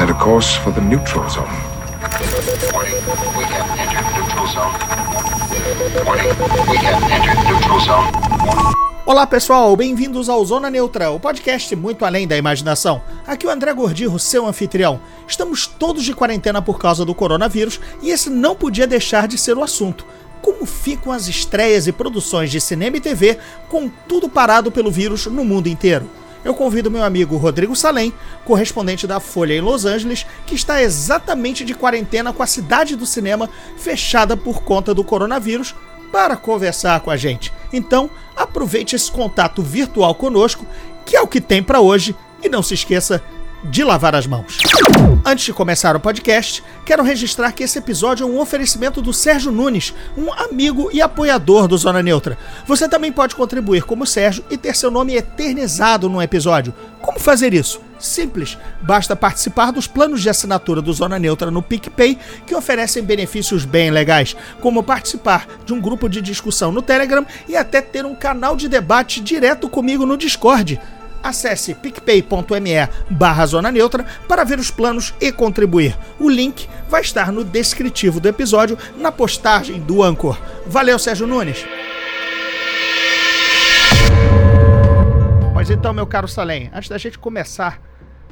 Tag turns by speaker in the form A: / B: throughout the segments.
A: set a course for the neutral zone.
B: Warning, we have entered neutral zone. Warning, we have entered neutral zone.
C: Olá pessoal, bem-vindos ao Zona Neutra, o podcast muito além da imaginação. Aqui o André Gordirro, seu anfitrião. Estamos todos de quarentena por causa do coronavírus e esse não podia deixar de ser o assunto. Como ficam as estreias e produções de cinema e TV com tudo parado pelo vírus no mundo inteiro? Eu convido meu amigo Rodrigo Salem, correspondente da Folha em Los Angeles, que está exatamente de quarentena com a cidade do cinema fechada por conta do coronavírus, para conversar com a gente. Então, aproveite esse contato virtual conosco, que é o que tem para hoje, e não se esqueça de lavar as mãos. Antes de começar o podcast, quero registrar que esse episódio é um oferecimento do Sérgio Nunes, um amigo e apoiador do Zona Neutra. Você também pode contribuir como Sérgio e ter seu nome eternizado num episódio. Como fazer isso? Simples, basta participar dos planos de assinatura do Zona Neutra no PicPay, que oferecem benefícios bem legais, como participar de um grupo de discussão no Telegram e até ter um canal de debate direto comigo no Discord. Acesse picpay.me barra Zona Neutra para ver os planos e contribuir. O link vai estar no descritivo do episódio, na postagem do Anchor. Valeu, Sérgio Nunes! Pois então, meu caro Salem, antes da gente começar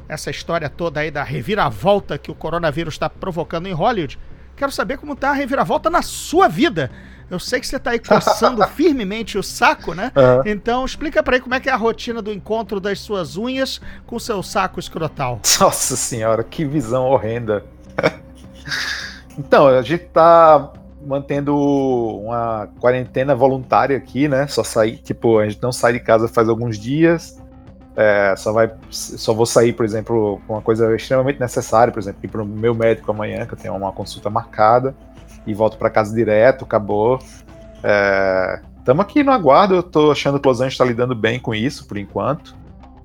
C: essa história toda aí da reviravolta que o coronavírus está provocando em Hollywood, quero saber como está a reviravolta na sua vida. Eu sei que você tá aí coçando firmemente o saco, né? Uhum. Então explica para aí como é que é a rotina do encontro das suas unhas com seu saco escrotal.
D: Nossa senhora, que visão horrenda. então, a gente tá mantendo uma quarentena voluntária aqui, né? Só sair, tipo, a gente não sai de casa faz alguns dias. É, só vai, só vou sair, por exemplo, com uma coisa extremamente necessária, por exemplo, ir para o meu médico amanhã, que eu tenho uma consulta marcada e volto para casa direto, acabou. É, aqui no aguardo, eu tô achando que Los Angeles está lidando bem com isso, por enquanto.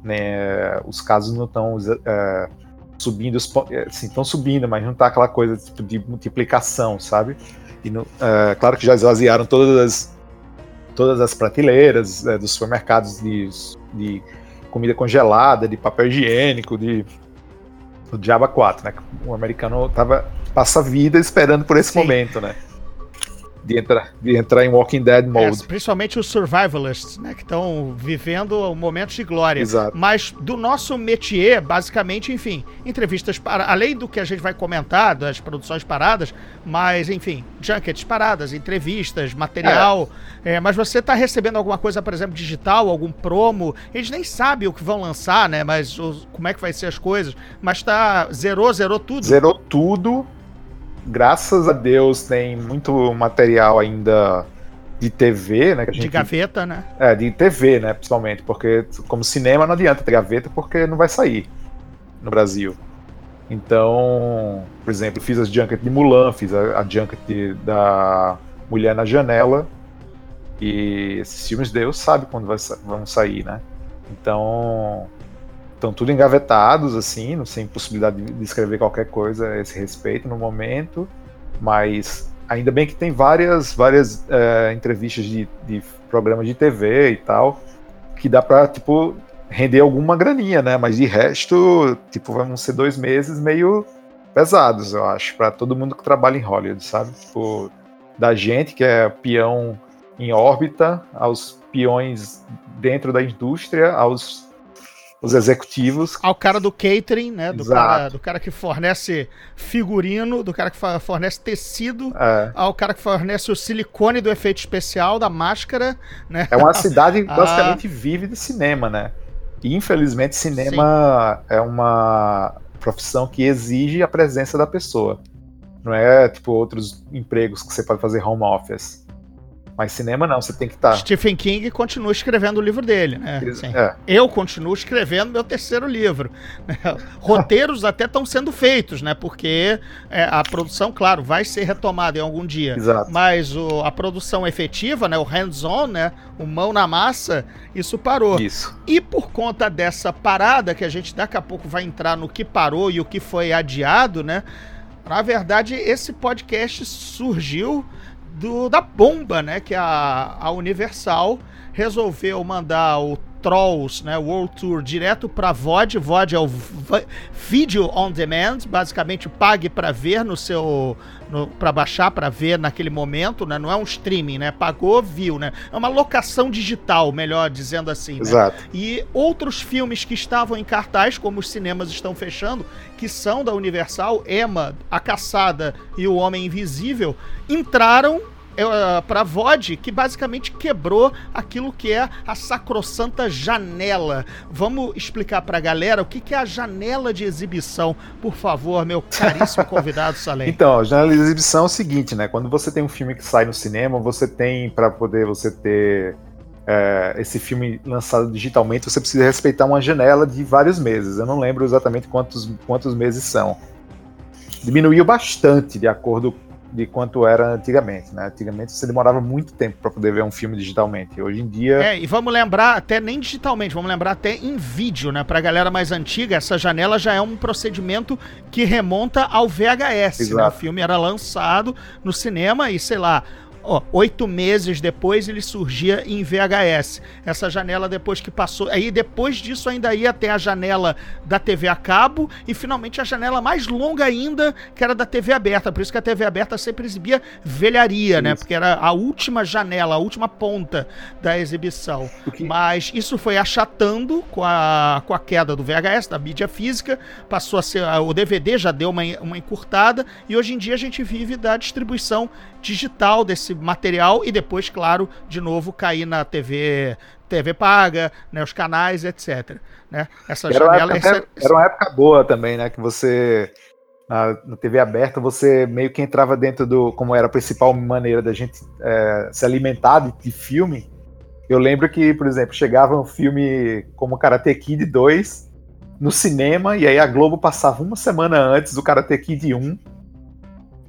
D: Né, os casos não estão é, subindo, assim, estão subindo, mas não está aquela coisa tipo, de multiplicação, sabe? E no, é, claro que já esvaziaram todas as, todas as prateleiras é, dos supermercados de, de comida congelada, de papel higiênico, de o Diaba 4, né? O americano tava passa a vida esperando por esse Sim. momento, né? de entrar, de entrar em Walking Dead mode.
C: É, principalmente os survivalists, né, que estão vivendo momentos de glória.
D: Exato.
C: Mas do nosso métier, basicamente, enfim, entrevistas para além do que a gente vai comentar das produções paradas, mas enfim, junkets paradas, entrevistas, material. É. É, mas você está recebendo alguma coisa, por exemplo, digital, algum promo? Eles nem sabem o que vão lançar, né? Mas os, como é que vai ser as coisas? Mas tá zerou, zerou tudo.
D: Zerou tudo graças a Deus tem muito material ainda de TV, né?
C: de gente, gaveta, né?
D: É, de TV, né, principalmente, porque como cinema não adianta ter gaveta porque não vai sair no Brasil. Então, por exemplo, fiz as junket de Mulan, fiz a, a junket de, da Mulher na Janela, e esses filmes Deus sabe quando vai, vão sair, né? Então, estão tudo engavetados, assim, sem possibilidade de escrever qualquer coisa a esse respeito no momento, mas ainda bem que tem várias, várias é, entrevistas de, de programas de TV e tal, que dá pra, tipo, render alguma graninha, né? Mas de resto, tipo, vão ser dois meses meio pesados, eu acho, para todo mundo que trabalha em Hollywood, sabe? Tipo, da gente que é peão em órbita, aos peões dentro da indústria, aos os executivos.
C: Ao cara do catering, né? Do cara, do cara, que fornece figurino, do cara que fornece tecido, é. ao cara que fornece o silicone do efeito especial, da máscara, né?
D: É uma cidade ah. basicamente vive de cinema, né? E infelizmente cinema Sim. é uma profissão que exige a presença da pessoa. Não é tipo outros empregos que você pode fazer home office. Mas cinema não, você tem que estar. Tá...
C: Stephen King continua escrevendo o livro dele, né? Assim, é. Eu continuo escrevendo meu terceiro livro. Roteiros até estão sendo feitos, né? Porque é, a produção, claro, vai ser retomada em algum dia.
D: Exato.
C: Mas o, a produção efetiva, né? O hands-on, né? O mão na massa, isso parou.
D: Isso.
C: E por conta dessa parada, que a gente daqui a pouco vai entrar no que parou e o que foi adiado, né? Na verdade, esse podcast surgiu do, da bomba, né? Que a, a Universal resolveu mandar o Trolls, né, World Tour, direto para VOD. VOD é o Video on Demand, basicamente pague para ver no seu para baixar para ver naquele momento, né? Não é um streaming, né? Pagou, viu, né? É uma locação digital, melhor dizendo assim. Né?
D: Exato.
C: E outros filmes que estavam em cartaz, como os cinemas estão fechando, que são da Universal, Emma, A Caçada e O Homem Invisível, entraram uh, para VOD, que basicamente quebrou aquilo que é a sacrossanta janela. Vamos explicar para a galera o que, que é a janela de exibição, por favor, meu caríssimo convidado Salem.
D: Então, a janela de exibição é o seguinte, né? Quando você tem um filme que sai no cinema, você tem para poder você ter é, esse filme lançado digitalmente, você precisa respeitar uma janela de vários meses. Eu não lembro exatamente quantos, quantos meses são. Diminuiu bastante de acordo de quanto era antigamente, né? Antigamente você demorava muito tempo para poder ver um filme digitalmente. Hoje em dia.
C: É, e vamos lembrar, até nem digitalmente, vamos lembrar até em vídeo, né? Pra galera mais antiga, essa janela já é um procedimento que remonta ao VHS. Né? O filme era lançado no cinema e, sei lá, ó, oito meses depois ele surgia em VHS. Essa janela depois que passou. Aí depois disso ainda ia até a janela da TV a cabo e finalmente a janela mais longa ainda, que era da TV aberta. Por isso que a TV aberta sempre exibia velharia, né? isso. né? Porque era a última janela, a última ponta da exibição. Que... Mas isso foi achatando com a, com a queda do VHS, da mídia física, passou a ser. O DVD já deu uma, uma encurtada e hoje em dia a gente vive da distribuição digital desse material e depois, claro, de novo cair na TV, TV paga, né, os canais, etc. Né?
D: Essa era, janela, essa, era uma época boa também, né? Que você na, na, TV aberta você meio que entrava dentro do como era a principal maneira da gente é, se alimentar de, de, filme. Eu lembro que, por exemplo, chegava um filme como Karate Kid 2 no cinema e aí a Globo passava uma semana antes do Karate Kid 1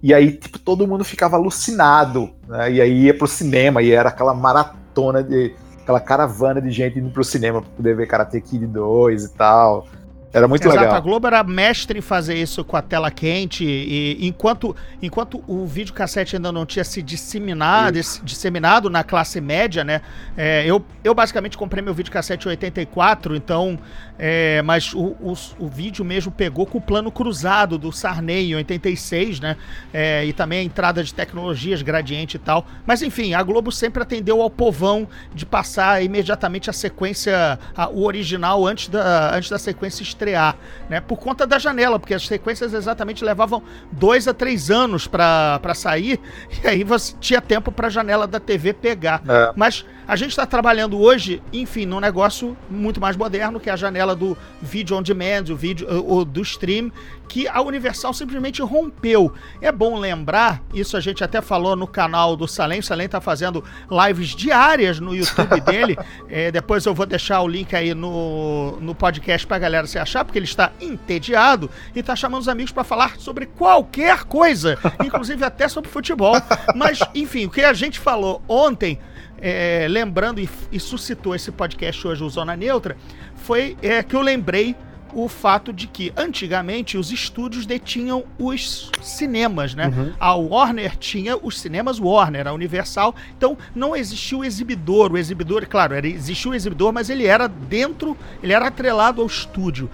D: e aí, tipo, todo mundo ficava alucinado, né? E aí ia pro cinema, e era aquela maratona de. aquela caravana de gente indo pro cinema pra poder ver Karate Kid 2 e tal. Era muito Exato, legal.
C: A Globo era mestre em fazer isso com a tela quente e enquanto, enquanto o videocassete ainda não tinha se disseminado, disseminado na classe média, né? É, eu, eu basicamente comprei meu videocassete em 84, então. É, mas o, o, o, vídeo mesmo pegou com o plano cruzado do Sarney em 86, né? É, e também a entrada de tecnologias, gradiente e tal. Mas enfim, a Globo sempre atendeu ao povão de passar imediatamente a sequência, a, o original antes da, antes da sequência estrear né? Por conta da janela, porque as sequências exatamente levavam dois a três anos para sair, e aí você tinha tempo para a janela da TV pegar. É. Mas a gente está trabalhando hoje, enfim, num negócio muito mais moderno, que é a janela do vídeo on demand, o vídeo o, do stream, que a Universal simplesmente rompeu. É bom lembrar, isso a gente até falou no canal do Salem, o Salem está fazendo lives diárias no YouTube dele. É, depois eu vou deixar o link aí no, no podcast para a galera se achar, porque ele está entediado e está chamando os amigos para falar sobre qualquer coisa, inclusive até sobre futebol. Mas, enfim, o que a gente falou ontem é, lembrando e, e, suscitou esse podcast hoje, o Zona Neutra, foi é, que eu lembrei o fato de que antigamente os estúdios detinham os cinemas, né? Uhum. A Warner tinha os cinemas Warner, a Universal. Então não existia o exibidor. O exibidor, claro, era, existia o exibidor, mas ele era dentro, ele era atrelado ao estúdio.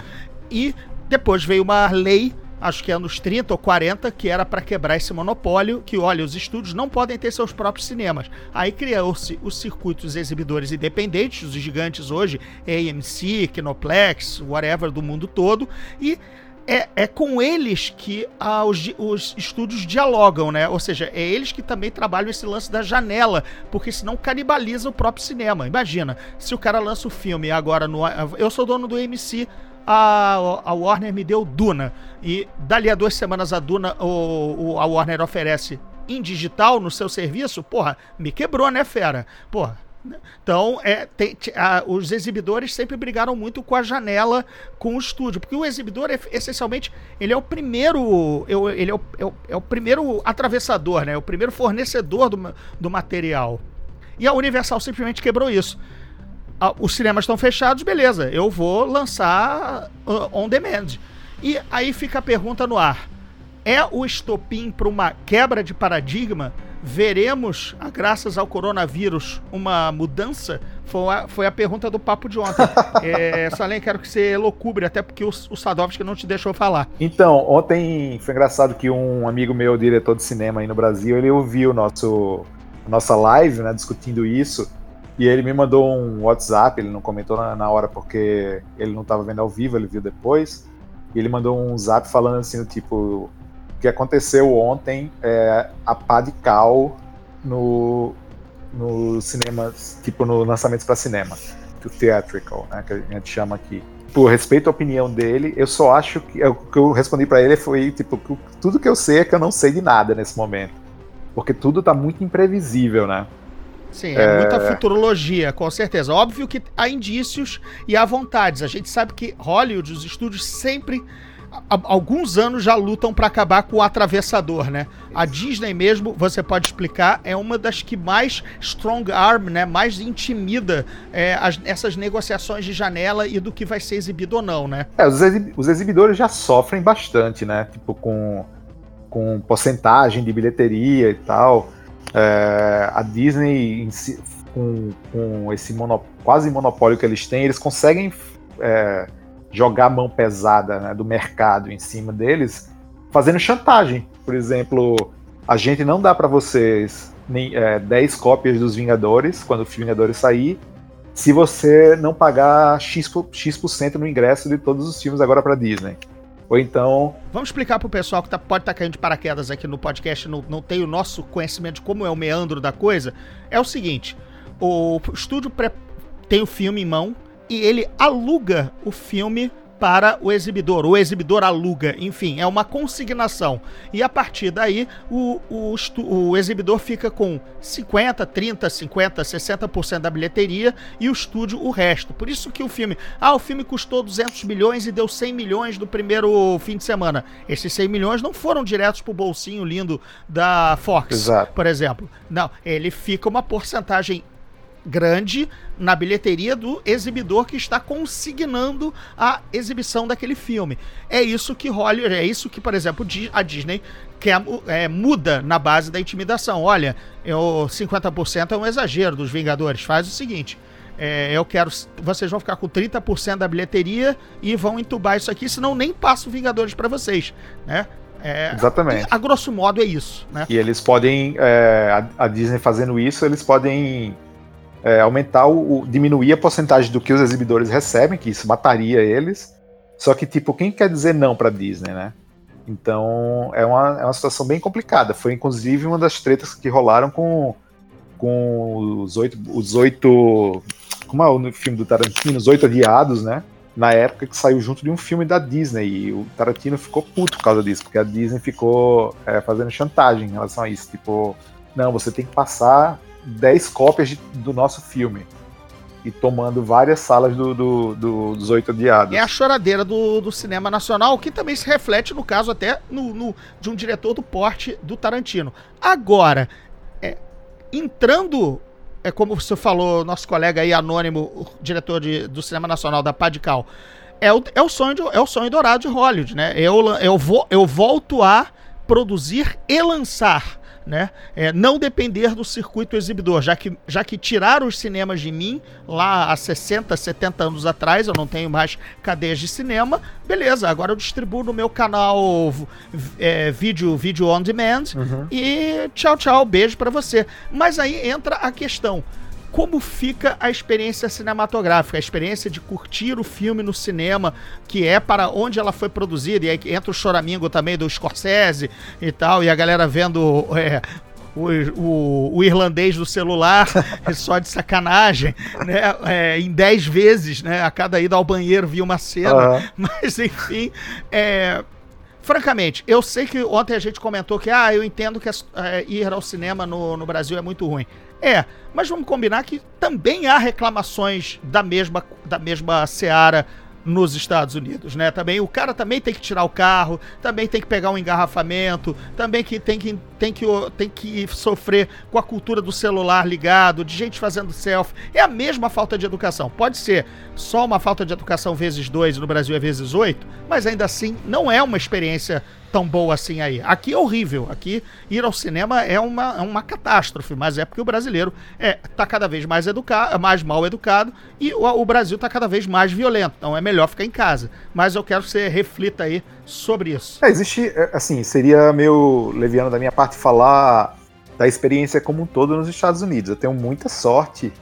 C: E depois veio uma lei acho que anos 30 ou 40, que era para quebrar esse monopólio, que olha, os estúdios não podem ter seus próprios cinemas. Aí criou-se os circuitos exibidores independentes, os gigantes hoje, AMC, Kinoplex, whatever, do mundo todo, e é, é com eles que ah, os, os estúdios dialogam, né? Ou seja, é eles que também trabalham esse lance da janela, porque senão canibaliza o próprio cinema. Imagina, se o cara lança o filme agora no. Eu sou dono do AMC a, a Warner me deu Duna. E dali a duas semanas a Duna, o, o, a Warner oferece em digital no seu serviço, porra, me quebrou, né, fera? Porra. Então, é, tem, a, os exibidores sempre brigaram muito com a janela, com o estúdio, porque o exibidor, é, essencialmente, ele é o primeiro, ele é o, é o, é o primeiro atravessador, né? É o primeiro fornecedor do, do material. E a Universal simplesmente quebrou isso os cinemas estão fechados, beleza, eu vou lançar uh, on demand. E aí fica a pergunta no ar: é o estopim para uma quebra de paradigma? Veremos, graças ao coronavírus, uma mudança Foi a, foi a pergunta do papo de ontem. é, Salem, quero que você locubre, até porque o, o Sadovski não te deixou falar.
D: Então, ontem foi engraçado que um amigo meu, diretor de cinema aí no Brasil, ele ouviu nosso, nossa live, né, discutindo isso. E ele me mandou um WhatsApp, ele não comentou na, na hora porque ele não estava vendo ao vivo, ele viu depois. E ele mandou um zap falando assim, tipo, o que aconteceu ontem é a pá de cal no, no cinema, tipo, no lançamento para cinema, o theatrical, né, que a gente chama aqui. Por respeito à opinião dele, eu só acho que o que eu respondi para ele foi tipo, tudo que eu sei é que eu não sei de nada nesse momento. Porque tudo tá muito imprevisível, né?
C: Sim, é, é, muita futurologia, com certeza. Óbvio que há indícios e há vontades. A gente sabe que Hollywood, os estúdios sempre há alguns anos já lutam para acabar com o atravessador, né? A Disney mesmo, você pode explicar, é uma das que mais strong arm, né? Mais intimida é, as, essas negociações de janela e do que vai ser exibido ou não, né?
D: É, os, exib os exibidores já sofrem bastante, né? Tipo, com, com porcentagem de bilheteria e tal. É, a Disney, com, com esse mono, quase monopólio que eles têm, eles conseguem é, jogar a mão pesada né, do mercado em cima deles, fazendo chantagem. Por exemplo, a gente não dá para vocês nem, é, 10 cópias dos Vingadores quando o Vingadores sair, se você não pagar X%, X no ingresso de todos os filmes agora para Disney. Ou então.
C: Vamos explicar pro pessoal que tá, pode estar tá caindo de paraquedas aqui no podcast, não, não tem o nosso conhecimento de como é o meandro da coisa. É o seguinte: o estúdio pré, tem o filme em mão e ele aluga o filme para o exibidor, o exibidor aluga, enfim, é uma consignação. E a partir daí, o, o, o exibidor fica com 50, 30, 50, 60% da bilheteria e o estúdio o resto. Por isso que o filme, ah, o filme custou 200 milhões e deu 100 milhões no primeiro fim de semana. Esses 100 milhões não foram diretos pro bolsinho lindo da Fox, Exato. por exemplo. Não, ele fica uma porcentagem grande na bilheteria do exibidor que está consignando a exibição daquele filme. É isso que Hollywood, é isso que, por exemplo, a Disney quer, é, muda na base da intimidação. Olha, eu, 50% é um exagero dos Vingadores. Faz o seguinte. É, eu quero. Vocês vão ficar com 30% da bilheteria e vão entubar isso aqui, senão nem passo Vingadores para vocês, né?
D: É, Exatamente.
C: A grosso modo é isso, né?
D: E eles podem, é, a, a Disney fazendo isso, eles podem é, aumentar o, diminuir a porcentagem do que os exibidores recebem, que isso mataria eles. Só que, tipo, quem quer dizer não para Disney, né? Então é uma, é uma situação bem complicada. Foi inclusive uma das tretas que rolaram com, com os oito. Os oito. Como é o filme do Tarantino? Os oito adiados, né? Na época que saiu junto de um filme da Disney. E o Tarantino ficou puto por causa disso, porque a Disney ficou é, fazendo chantagem em relação a isso. Tipo, não, você tem que passar 10 cópias de, do nosso filme. E tomando várias salas do, do, do, dos Oito Odiados.
C: É a choradeira do, do cinema nacional, que também se reflete, no caso, até no, no de um diretor do porte do Tarantino. Agora, é, entrando é como você falou, nosso colega aí, anônimo, diretor de, do Cinema Nacional da Padical, é o, é, o sonho de, é o sonho dourado de Hollywood, né? Eu, eu, eu volto a produzir e lançar né? É, não depender do circuito exibidor, já que, já que tiraram os cinemas de mim lá há 60, 70 anos atrás, eu não tenho mais cadeias de cinema, beleza, agora eu distribuo no meu canal é, vídeo, vídeo on demand uhum. e tchau, tchau, beijo para você. Mas aí entra a questão como fica a experiência cinematográfica, a experiência de curtir o filme no cinema, que é para onde ela foi produzida, e aí entra o choramingo também do Scorsese e tal, e a galera vendo é, o, o, o, irlandês do celular só de sacanagem, né? É, em 10 vezes, né? A cada ida ao banheiro via uma cena. Uhum. Mas, enfim, é, francamente, eu sei que ontem a gente comentou que, ah, eu entendo que é, ir ao cinema no, no Brasil é muito ruim. É, mas vamos combinar que também há reclamações da mesma, da mesma seara nos Estados Unidos, né? Também o cara também tem que tirar o carro, também tem que pegar um engarrafamento, também que tem que tem que, tem que sofrer com a cultura do celular ligado, de gente fazendo selfie. É a mesma falta de educação. Pode ser só uma falta de educação vezes dois, no Brasil é vezes oito, mas ainda assim não é uma experiência tão boa assim aí. Aqui é horrível. Aqui ir ao cinema é uma, é uma catástrofe, mas é porque o brasileiro é tá cada vez mais educado, mais mal educado e o, o Brasil tá cada vez mais violento. Então é melhor ficar em casa. Mas eu quero que você reflita aí sobre isso.
D: É, existe, é, assim, seria meio leviano da minha parte falar da experiência como um todo nos Estados Unidos. Eu tenho muita sorte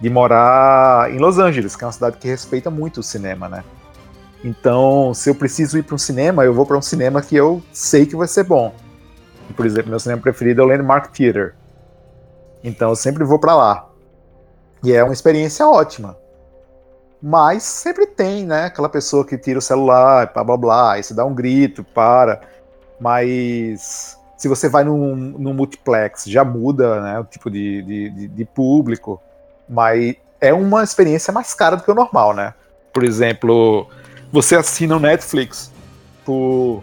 D: de morar em Los Angeles, que é uma cidade que respeita muito o cinema, né? Então, se eu preciso ir para um cinema, eu vou para um cinema que eu sei que vai ser bom. Por exemplo, meu cinema preferido é o Landmark Theater. Então, eu sempre vou para lá. E é uma experiência ótima. Mas sempre tem, né? Aquela pessoa que tira o celular, blá blá blá, aí você dá um grito, para. Mas se você vai num, num multiplex, já muda né, o tipo de, de, de público. Mas é uma experiência mais cara do que o normal, né? Por exemplo, você assina o Netflix por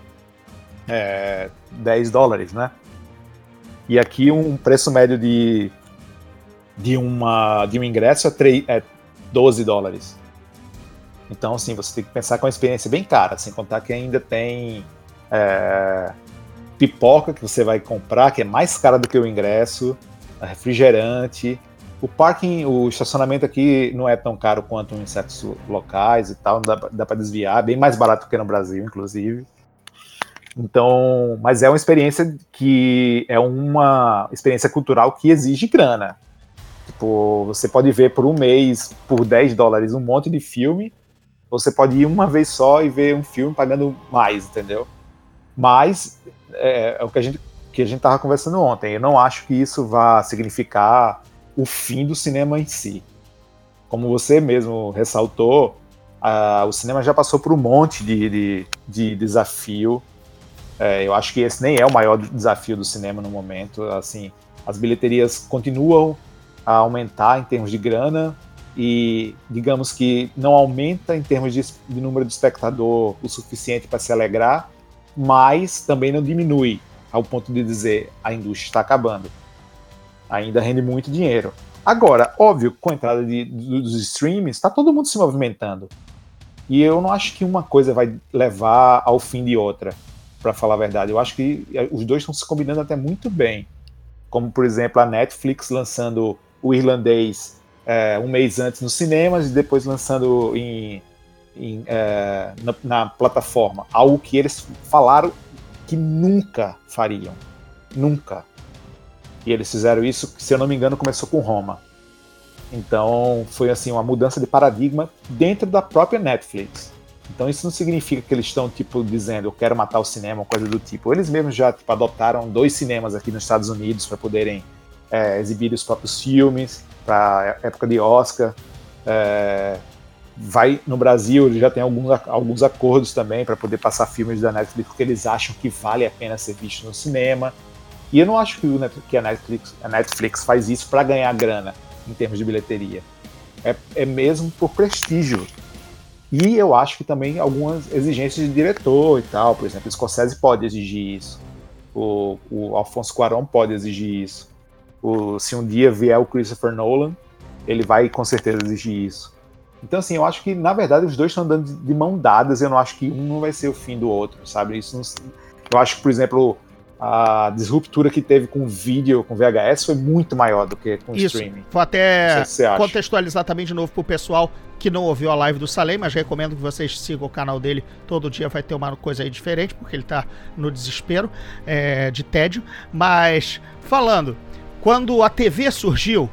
D: é, 10 dólares, né? E aqui um preço médio de, de, uma, de um ingresso é, 3, é 12 dólares. Então, assim, você tem que pensar com uma experiência bem cara, sem contar que ainda tem é, pipoca que você vai comprar, que é mais cara do que o ingresso, refrigerante, o parking, o estacionamento aqui não é tão caro quanto em certos locais e tal, dá, dá para desviar, bem mais barato que no Brasil, inclusive. Então, mas é uma experiência que é uma experiência cultural que exige grana. Tipo, você pode ver por um mês, por 10 dólares, um monte de filme. Você pode ir uma vez só e ver um filme pagando mais, entendeu? Mas é, é o que a gente que a gente estava conversando ontem. Eu não acho que isso vá significar o fim do cinema em si. Como você mesmo ressaltou, o cinema já passou por um monte de, de, de desafio. É, eu acho que esse nem é o maior desafio do cinema no momento. Assim, as bilheterias continuam a aumentar em termos de grana e digamos que não aumenta em termos de, de número de espectador o suficiente para se alegrar, mas também não diminui ao ponto de dizer a indústria está acabando ainda rende muito dinheiro. Agora, óbvio, com a entrada de, dos streams, está todo mundo se movimentando. E eu não acho que uma coisa vai levar ao fim de outra, para falar a verdade. Eu acho que eh, os dois estão se combinando até muito bem. Como, por exemplo, a Netflix lançando o irlandês é, um mês antes nos cinemas e depois lançando em, em, é, na, na plataforma. Algo que eles falaram que nunca fariam. Nunca. E eles fizeram isso, se eu não me engano, começou com Roma. Então foi assim uma mudança de paradigma dentro da própria Netflix. Então isso não significa que eles estão tipo dizendo eu quero matar o cinema, coisa do tipo. Eles mesmos já tipo, adotaram dois cinemas aqui nos Estados Unidos para poderem é, exibir os próprios filmes para época de Oscar. É, vai no Brasil, já tem alguns, alguns acordos também para poder passar filmes da Netflix porque eles acham que vale a pena ser visto no cinema. E eu não acho que, que a, Netflix, a Netflix faz isso para ganhar grana em termos de bilheteria. É, é mesmo por prestígio. E eu acho que também algumas exigências de diretor e tal. Por exemplo, o Scorsese pode exigir isso. O, o Alfonso Cuarón pode exigir isso. O, se um dia vier o Christopher Nolan, ele vai com certeza exigir isso. Então, assim, eu acho que, na verdade, os dois estão andando de, de mão dadas. Eu não acho que um não vai ser o fim do outro, sabe? Isso não, eu acho que, por exemplo, a disruptura que teve com vídeo, com VHS, foi muito maior do que com Isso. streaming.
C: Vou até contextualizar também de novo pro pessoal que não ouviu a live do Salem, mas recomendo que vocês sigam o canal dele. Todo dia vai ter uma coisa aí diferente, porque ele tá no desespero é, de tédio. Mas, falando, quando a TV surgiu,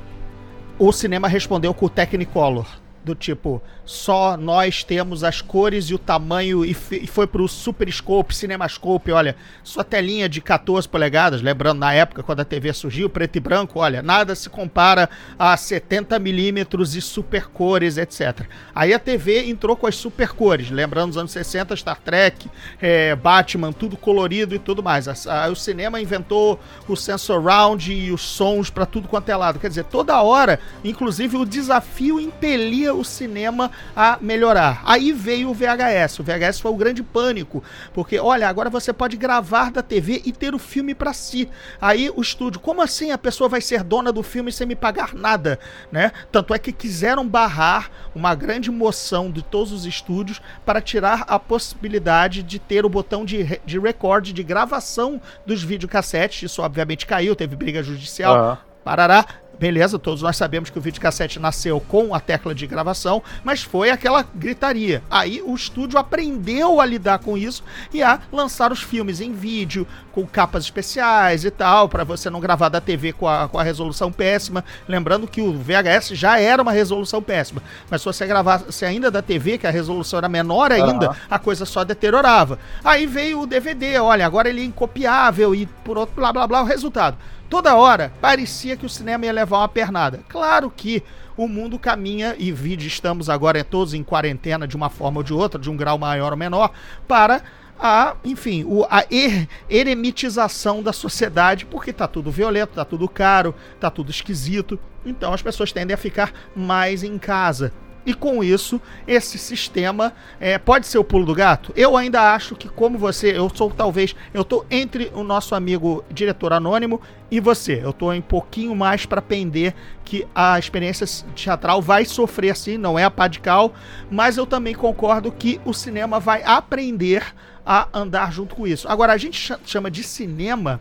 C: o cinema respondeu com o Technicolor do tipo, só nós temos as cores e o tamanho, e, e foi pro Super Scope, Cinemascope, olha, sua telinha de 14 polegadas, lembrando na época quando a TV surgiu, preto e branco, olha, nada se compara a 70 milímetros e super cores, etc. Aí a TV entrou com as super cores, lembrando os anos 60, Star Trek, é, Batman, tudo colorido e tudo mais. O cinema inventou o sensor round e os sons para tudo quanto é lado. Quer dizer, toda hora, inclusive o desafio impelia o cinema a melhorar. Aí veio o VHS. O VHS foi o grande pânico, porque olha, agora você pode gravar da TV e ter o filme para si. Aí o estúdio, como assim a pessoa vai ser dona do filme sem me pagar nada, né? Tanto é que quiseram barrar uma grande moção de todos os estúdios para tirar a possibilidade de ter o botão de, de record, de gravação dos videocassetes. Isso obviamente caiu, teve briga judicial. Uhum. Parará. Beleza, todos nós sabemos que o videocassete nasceu com a tecla de gravação, mas foi aquela gritaria. Aí o estúdio aprendeu a lidar com isso e a lançar os filmes em vídeo, com capas especiais e tal, para você não gravar da TV com a, com a resolução péssima. Lembrando que o VHS já era uma resolução péssima, mas se você gravasse ainda da TV, que a resolução era menor ainda, uhum. a coisa só deteriorava. Aí veio o DVD, olha, agora ele é incopiável e por outro blá blá blá, o resultado Toda hora parecia que o cinema ia levar uma pernada. Claro que o mundo caminha e vídeo estamos agora todos em quarentena de uma forma ou de outra, de um grau maior ou menor, para a, enfim, o, a er, eremitização da sociedade, porque tá tudo violento, tá tudo caro, tá tudo esquisito. Então as pessoas tendem a ficar mais em casa. E com isso, esse sistema é, pode ser o pulo do gato? Eu ainda acho que, como você, eu sou talvez, eu tô entre o nosso amigo diretor anônimo e você. Eu tô um pouquinho mais para pender que a experiência teatral vai sofrer assim, não é a padical, mas eu também concordo que o cinema vai aprender a andar junto com isso. Agora, a gente chama de cinema,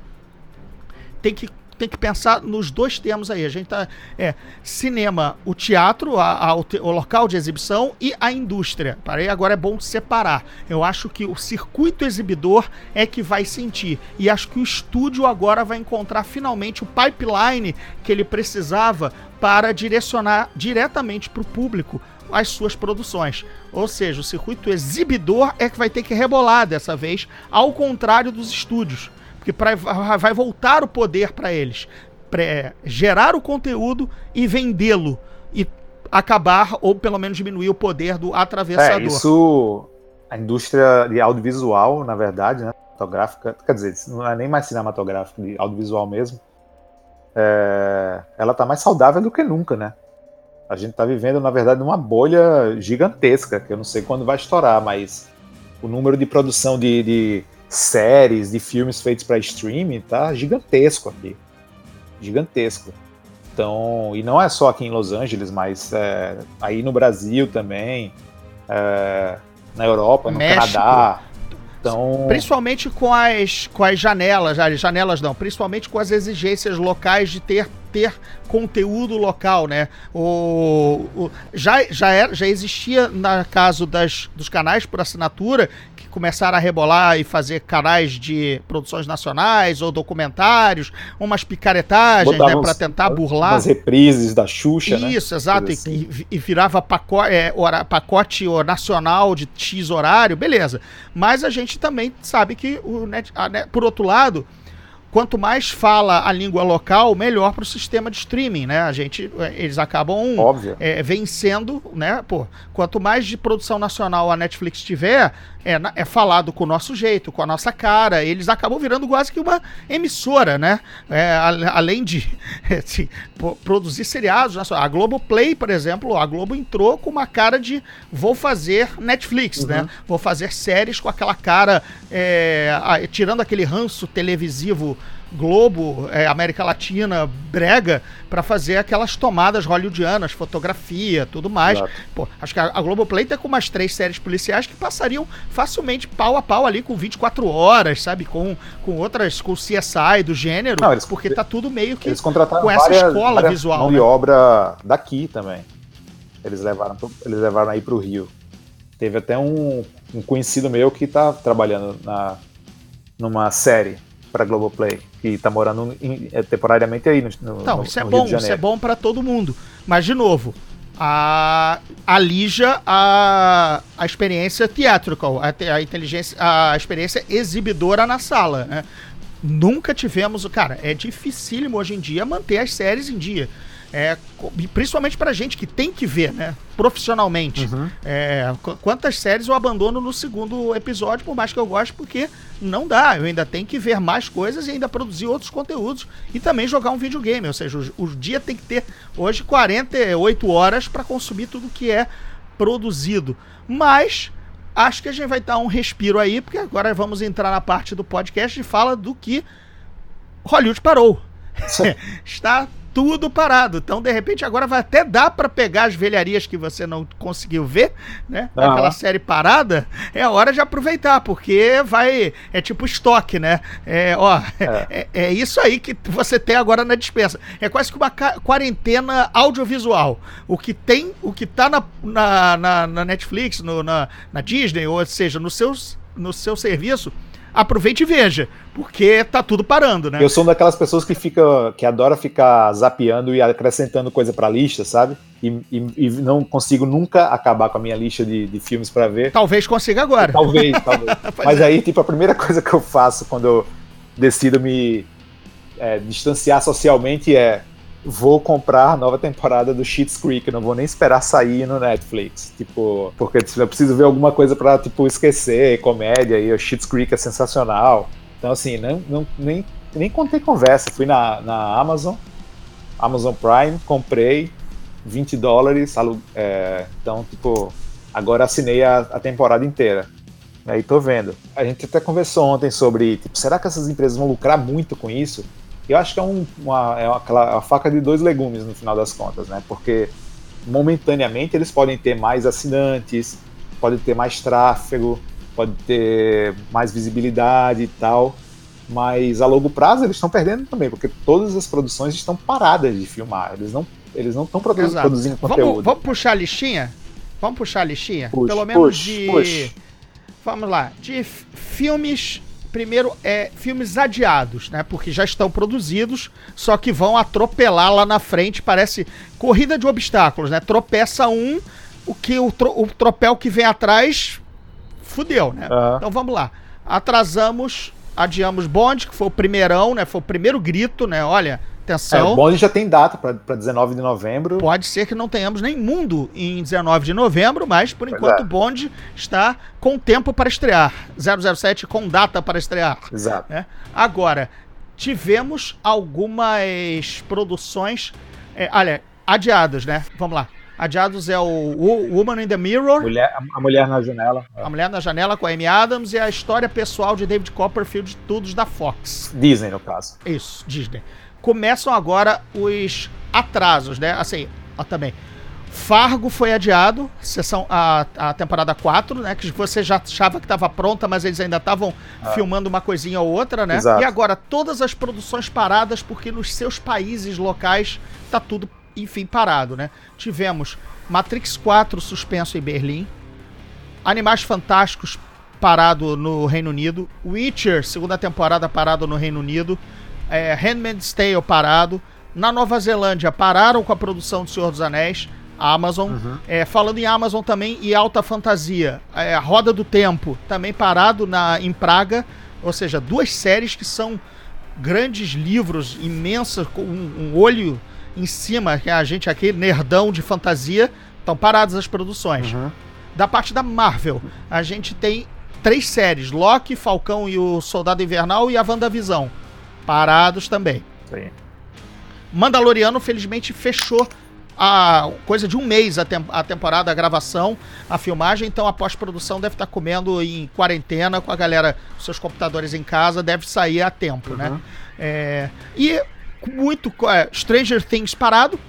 C: tem que tem que pensar nos dois termos aí. A gente tá. É, cinema, o teatro, a, a, o, o, local de exibição e a indústria. Parei, agora é bom separar. Eu acho que o circuito exibidor é que vai sentir. E acho que o estúdio agora vai encontrar finalmente o pipeline que ele precisava para direcionar diretamente para o público as suas produções. Ou seja, o circuito exibidor é que vai ter que rebolar dessa vez, ao contrário dos estúdios que pra, vai voltar o poder para eles. Pra, gerar o conteúdo e vendê-lo. E acabar, ou pelo menos diminuir o poder do atravessador.
D: É, isso. A indústria de audiovisual, na verdade, né? Fotográfica, quer dizer, não é nem mais cinematográfica, de audiovisual mesmo. É, ela tá mais saudável do que nunca, né? A gente tá vivendo, na verdade, uma bolha gigantesca, que eu não sei quando vai estourar, mas o número de produção de, de séries, de filmes feitos para streaming, tá gigantesco aqui. Gigantesco. Então, e não é só aqui em Los Angeles, mas é, aí no Brasil também, é, na Europa, no México. Canadá.
C: Então... Principalmente com as, com as janelas, janelas não, principalmente com as exigências locais de ter, ter conteúdo local, né? O, o, já, já, era, já existia, na caso das, dos canais por assinatura, começaram a rebolar e fazer canais de produções nacionais ou documentários, umas picaretagens, né, para tentar burlar. As
D: reprises da Xuxa,
C: né? Isso, né? exato, assim. e, e, virava pacote, é, hora, pacote nacional de X horário, beleza. Mas a gente também sabe que, o net, a, por outro lado, quanto mais fala a língua local, melhor para o sistema de streaming, né? A gente, é, eles acabam é, vencendo, né? Pô, quanto mais de produção nacional a Netflix tiver, é, é falado com o nosso jeito, com a nossa cara. Eles acabam virando quase que uma emissora, né? É, a, além de assim, produzir seriados, né? a Globo Play, por exemplo, a Globo entrou com uma cara de vou fazer Netflix, né? uhum. né? Vou fazer séries com aquela cara, é, tirando aquele ranço televisivo Globo, é, América Latina, brega, para fazer aquelas tomadas hollywoodianas, fotografia, tudo mais. Pô, acho que a, a Globoplay tem com umas três séries policiais que passariam facilmente pau a pau ali com 24 horas, sabe? Com, com outras, com CSI do gênero, Não, eles, porque tá tudo meio que
D: eles contrataram
C: com
D: essa várias, escola várias visual. Mão né? de obra daqui também. Eles levaram, eles levaram aí pro Rio. Teve até um, um conhecido meu que tá trabalhando na, numa série para Globoplay, que está morando em, é, temporariamente aí no, no
C: Então, isso é bom, isso é bom para todo mundo. Mas de novo, a, alija a, a experiência theatrical, a, a inteligência, a experiência exibidora na sala, né? Nunca tivemos, cara, é dificílimo hoje em dia manter as séries em dia. É, principalmente pra gente que tem que ver, né? Profissionalmente. Uhum. É, quantas séries eu abandono no segundo episódio, por mais que eu goste, porque Não dá, eu ainda tenho que ver mais coisas e ainda produzir outros conteúdos e também jogar um videogame. Ou seja, o, o dia tem que ter hoje 48 horas para consumir tudo que é produzido. Mas acho que a gente vai dar um respiro aí, porque agora vamos entrar na parte do podcast e fala do que Hollywood parou. Está tudo parado. Então, de repente, agora vai até dar para pegar as velharias que você não conseguiu ver, né?
D: Aham.
C: Aquela série parada, é hora de aproveitar, porque vai. É tipo estoque, né? É, ó, é. é isso aí que você tem agora na dispensa. É quase que uma quarentena audiovisual. O que tem, o que tá na, na, na- na Netflix, no- na, na Disney, ou seja, no, seus, no seu serviço, aproveite e veja, porque tá tudo parando, né?
D: Eu sou uma daquelas pessoas que fica, que adora ficar zapeando e acrescentando coisa pra lista, sabe? E, e- e não consigo nunca acabar com a minha lista de, de filmes pra ver.
C: Talvez consiga agora.
D: Talvez, talvez.
C: Pois
D: Mas
C: é.
D: aí, tipo, a primeira coisa que eu faço quando eu decido me é, distanciar socialmente é vou comprar a nova temporada do Schitt's Creek, não vou nem esperar sair no Netflix, tipo, porque eu preciso ver alguma coisa pra, tipo, esquecer, comédia, e o Schitt's Creek é sensacional. Então, assim, não, não, nem, nem contei conversa, fui na, na Amazon, Amazon Prime, comprei, 20 dólares, é, então, tipo, agora assinei a, a temporada inteira. Aí tô vendo. A gente até conversou ontem sobre, tipo, será que essas empresas vão lucrar muito com isso? Eu acho que é, um, uma, é uma, aquela- uma faca de dois legumes no final das contas, né? Porque momentaneamente eles podem ter mais assinantes, podem ter mais tráfego, pode ter mais visibilidade e tal, mas a longo prazo eles estão perdendo também, porque todas as produções estão paradas de filmar, eles não eles não estão produ
C: Exato.
D: produzindo
C: Vamos,
D: conteúdo.
C: vamos puxar a listinha? Vamos puxar a listinha?
D: Puxa,
C: Pelo menos
D: puxa,
C: de.
D: puxa.
C: Vamos lá. De filmes. Primeiro, é filmes adiados, né? Porque já estão produzidos, só que vão atropelar lá na frente. Parece corrida de obstáculos, né? Tropeça um, o que o, tro- o tropel que vem atrás fudeu, né?
D: Aham.
C: Então vamos lá. Atrasamos, adiamos Bond, que foi o primeirão, né? Foi o primeiro grito, né? Olha, atenção.
D: o Bond já tem data para 19 de novembro.
C: Pode ser que não tenhamos nem mundo em 19 de novembro, mas por
D: Pois
C: enquanto
D: é.
C: o Bond está com tempo para estrear. 007 com data para estrear.
D: Exato.
C: né? Agora, tivemos algumas produções, é, olha, adiadas, né? Vamos lá. Adiados é o Wo- Woman in the Mirror,
D: Mulher, a, a mulher na janela.
C: A Mulher na Janela com a Amy Adams e a história pessoal de David Copperfield, todos da Fox.
D: Disney, no caso.
C: Isso, Disney. Começam agora os atrasos, né? Assim, ó, também. Fargo foi adiado, sessão, a, a temporada 4, né? Que você já achava que estava pronta, mas eles ainda estavam filmando uma coisinha ou outra, né?
D: Exato.
C: E agora todas as produções paradas, porque nos seus países locais tá tudo, enfim, parado, né? Tivemos Matrix 4 suspenso em Berlim, Animais Fantásticos parado no Reino Unido, Witcher, segunda temporada parado no Reino Unido, é, Handmaid's Tale parado, na Nova Zelândia pararam com a produção do Senhor dos Anéis, a Amazon, É, falando em Amazon também e alta fantasia, é, a Roda do Tempo também parado na, em Praga, ou seja, duas séries que são grandes livros, imensas, com um, um olho em cima, que é a gente aqui, nerdão de fantasia, estão paradas as produções. Da parte da Marvel, a gente tem três séries: Loki, Falcão e o Soldado Invernal e a WandaVisão. Parados também.
D: Aí.
C: Mandaloriano, felizmente, fechou a coisa de um mês a, tem- a temporada, a gravação, a filmagem, então a pós-produção deve estar comendo em quarentena com a galera, seus computadores em casa, deve sair a tempo, né? É, e muito. é, Stranger Things parado.